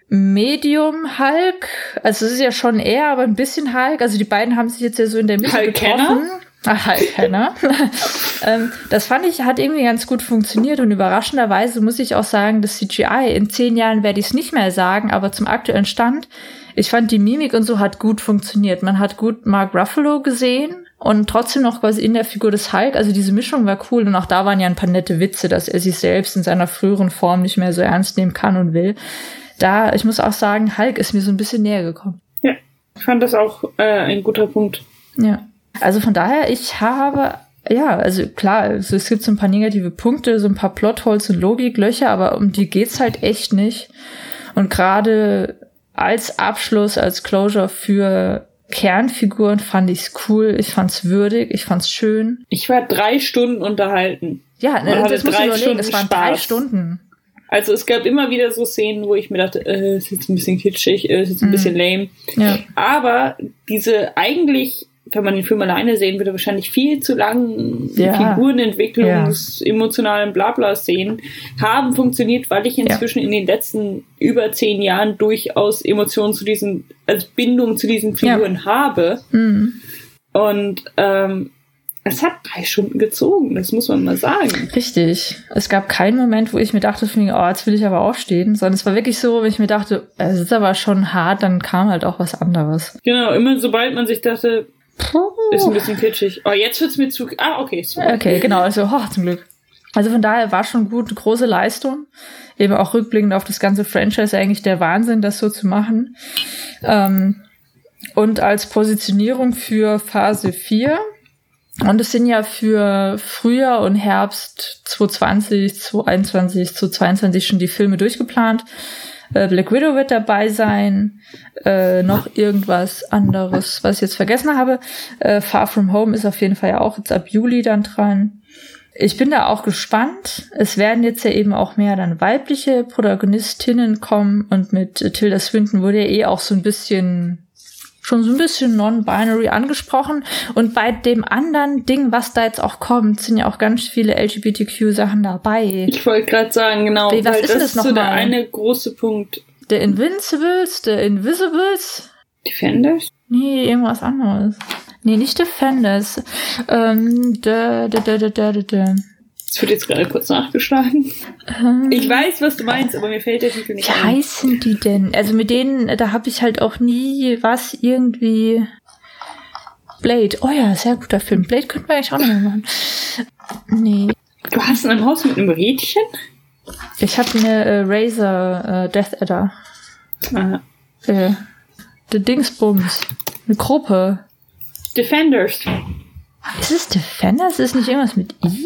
Medium Hulk. Also es ist ja schon eher, aber ein bisschen Hulk. Also die beiden haben sich jetzt ja so in der Mitte Hulk getroffen. Ach, Hulk ähm, das fand ich, hat irgendwie ganz gut funktioniert und überraschenderweise muss ich auch sagen, das CGI, in zehn Jahren werde ich es nicht mehr sagen, aber zum aktuellen Stand, ich fand die Mimik und so hat gut funktioniert. Man hat gut Mark Ruffalo gesehen und trotzdem noch quasi in der Figur des Hulk. Also diese Mischung war cool und auch da waren ja ein paar nette Witze, dass er sich selbst in seiner früheren Form nicht mehr so ernst nehmen kann und will da, ich muss auch sagen, Hulk ist mir so ein bisschen näher gekommen. Ja, ich fand das auch äh, ein guter Punkt. Ja. Also von daher, ich habe, ja, also klar, also es gibt so ein paar negative Punkte, so ein paar Plotholes und Logiklöcher, aber um die geht's halt echt nicht. Und gerade als Abschluss, als Closure für Kernfiguren fand ich's cool, ich fand's würdig, ich fand's schön. Ich war drei Stunden unterhalten. Ja, ne, das muss ich überlegen, es waren Spaß. drei Stunden. Also es gab immer wieder so Szenen, wo ich mir dachte, äh, ist jetzt ein bisschen kitschig, äh, ist jetzt ein mhm. bisschen lame. Ja. Aber diese eigentlich, wenn man den Film alleine sehen würde, wahrscheinlich viel zu langen ja. Figurenentwicklungs-, ja. emotionalen Blabla-Szenen haben funktioniert, weil ich inzwischen ja. in den letzten über zehn Jahren durchaus Emotionen zu diesen, also Bindung zu diesen Figuren habe. Mhm. Und ähm, es hat drei Stunden gezogen, das muss man mal sagen. Richtig. Es gab keinen Moment, wo ich mir dachte, oh, jetzt will ich aber aufstehen, sondern es war wirklich so, wenn ich mir dachte, es ist aber schon hart, dann kam halt auch was anderes. Genau, immer sobald man sich dachte, Ist ein bisschen kitschig. Oh, jetzt wird's mir zu. Ah, okay. Okay, genau. Also, oh, zum Glück. Also von daher war schon gut, große Leistung. Eben auch rückblickend auf das ganze Franchise eigentlich der Wahnsinn, das so zu machen. Ähm, und als Positionierung für Phase 4. Und es sind ja für Frühjahr und Herbst 2020, 2021, 2022 schon die Filme durchgeplant. Äh, Black Widow wird dabei sein. Äh, noch irgendwas anderes, was ich jetzt vergessen habe. Äh, Far From Home ist auf jeden Fall ja auch jetzt ab Juli dann dran. Ich bin da auch gespannt. Es werden jetzt ja eben auch mehr dann weibliche Protagonistinnen kommen und mit Tilda Swinton wurde ja eh auch so ein bisschen schon so ein bisschen non-binary angesprochen. Und bei dem anderen Ding, was da jetzt auch kommt, sind ja auch ganz viele LGBTQ-Sachen dabei. Ich wollte gerade sagen, genau, Wie, was ist das das ist so der eine große Punkt. The Invincibles, The Invisibles. Defenders? Nee, irgendwas anderes. Nee, nicht Defenders. Ähm, da, da, da, da, da, da, Das wird jetzt gerade kurz nachgeschlagen. Ähm, Ich weiß, was du meinst, aber mir fällt der Titel nicht Wie ein. heißen die denn? Also mit denen, da habe ich halt auch nie was irgendwie. Blade. Oh ja, sehr guter Film. Blade könnten wir eigentlich auch noch mal machen. Nee. Du hast ein Haus mit einem Rädchen? Ich habe eine äh, Razer äh, Death Adder. Ah. Äh, The Dingsbums. Eine Gruppe. Defenders. Ist es Defenders? Ist nicht irgendwas mit I?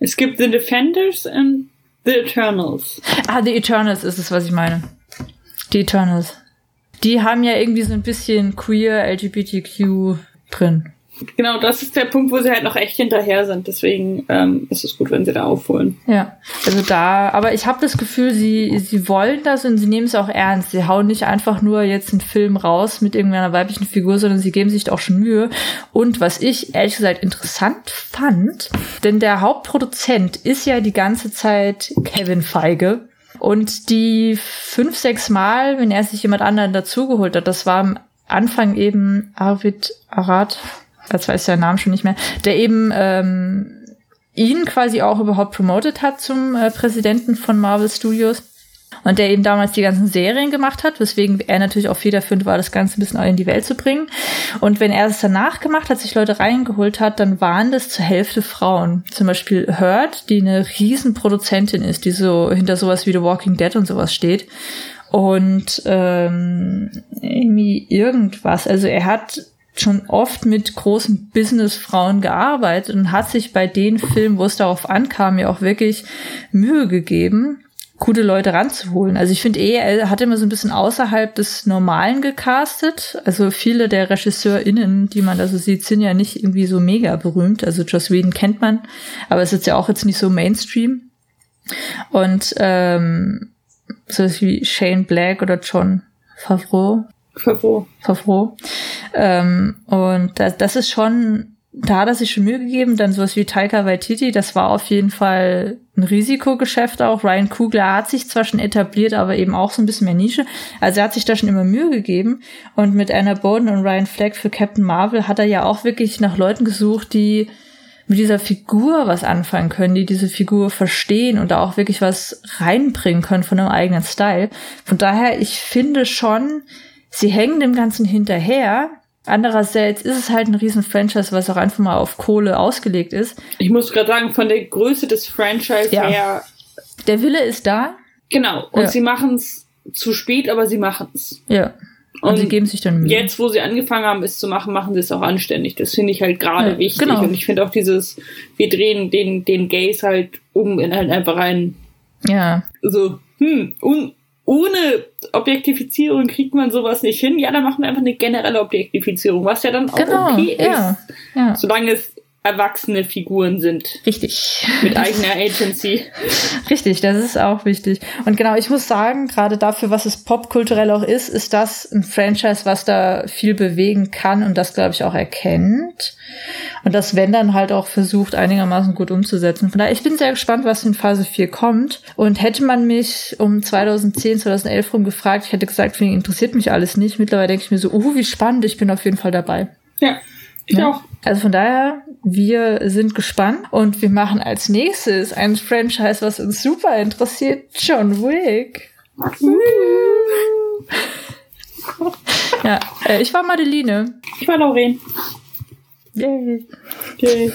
Es gibt The Defenders und The Eternals. Ah, The Eternals ist es, was ich meine. Die Eternals. Die haben ja irgendwie so ein bisschen queer LGBTQ drin. Genau, das ist der Punkt, wo sie halt noch echt hinterher sind. Deswegen ähm, ist es gut, wenn sie da aufholen. Ja, also da, aber ich habe das Gefühl, sie, sie wollen das und sie nehmen es auch ernst. Sie hauen nicht einfach nur jetzt einen Film raus mit irgendeiner weiblichen Figur, sondern sie geben sich da auch schon Mühe. Und was ich ehrlich gesagt interessant fand, denn der Hauptproduzent ist ja die ganze Zeit Kevin Feige. Und die fünf, sechs Mal, wenn er sich jemand anderen dazugeholt hat, das war am Anfang eben Arvid Arad, jetzt weiß ich seinen Namen schon nicht mehr, der eben ähm, ihn quasi auch überhaupt promoted hat zum äh, Präsidenten von Marvel Studios. Und der eben damals die ganzen Serien gemacht hat, weswegen er natürlich auch federführend war, das Ganze ein bisschen in die Welt zu bringen. Und wenn er es danach gemacht hat, sich Leute reingeholt hat, dann waren das zur Hälfte Frauen. Zum Beispiel Hurt, die eine Riesenproduzentin ist, die so hinter sowas wie The Walking Dead und sowas steht. Und ähm, irgendwie irgendwas. Also er hat schon oft mit großen Businessfrauen gearbeitet und hat sich bei den Filmen, wo es darauf ankam, ja auch wirklich Mühe gegeben, gute Leute ranzuholen. Also ich finde er hat immer so ein bisschen außerhalb des Normalen gecastet. Also viele der RegisseurInnen, die man da so sieht, sind ja nicht irgendwie so mega berühmt. Also Joss Whedon kennt man, aber es ist ja auch jetzt nicht so Mainstream. Und ähm, so wie Shane Black oder John Favreau, Favreau. Favreau. Ähm, und das, das ist schon, da hat er sich schon Mühe gegeben. Dann sowas wie Taika Waititi, das war auf jeden Fall ein Risikogeschäft auch. Ryan Coogler hat sich zwar schon etabliert, aber eben auch so ein bisschen mehr Nische. Also er hat sich da schon immer Mühe gegeben. Und mit Anna Boden und Ryan Fleck für Captain Marvel hat er ja auch wirklich nach Leuten gesucht, die mit dieser Figur was anfangen können, die diese Figur verstehen und da auch wirklich was reinbringen können von einem eigenen Style. Von daher, ich finde schon, sie hängen dem Ganzen hinterher. Andererseits ist es halt ein riesen Franchise, was auch einfach mal auf Kohle ausgelegt ist. Ich muss gerade sagen, von der Größe des Franchise Ja. her, Der Wille ist da. genau. Und Ja. sie machen es zu spät, aber sie machen es. Ja. Und, Und sie geben sich dann Mühe. Jetzt, wo sie angefangen haben, es zu machen, machen sie es auch anständig. Das finde ich halt gerade Ja, wichtig. genau. Und ich finde auch dieses, wir drehen den, den Gays halt um in halt einfach ein, Ja. so, hm, un, ohne Objektifizierung kriegt man sowas nicht hin. Ja, dann machen wir einfach eine generelle Objektifizierung, was ja dann auch Genau. okay ja. ist. Ja. Solange es erwachsene Figuren sind. Richtig. Mit eigener Agency. Richtig, das ist auch wichtig. Und genau, ich muss sagen, gerade dafür, was es popkulturell auch ist, ist das ein Franchise, was da viel bewegen kann und das, glaube ich, auch erkennt. Und das, wenn dann halt auch versucht, einigermaßen gut umzusetzen. Von daher, ich bin sehr gespannt, was in Phase 4 kommt. Und hätte man mich um 2010, 2011 rum gefragt, ich hätte gesagt, finde ich, interessiert mich alles nicht. Mittlerweile denke ich mir so, uh, wie spannend, ich bin auf jeden Fall dabei. Ja, ich Ja. auch. Also von daher, wir sind gespannt und wir machen als nächstes ein Franchise, was uns super interessiert, John Wick. ja, äh, ich war Madeline. Ich war Lauren. Yay. Yay.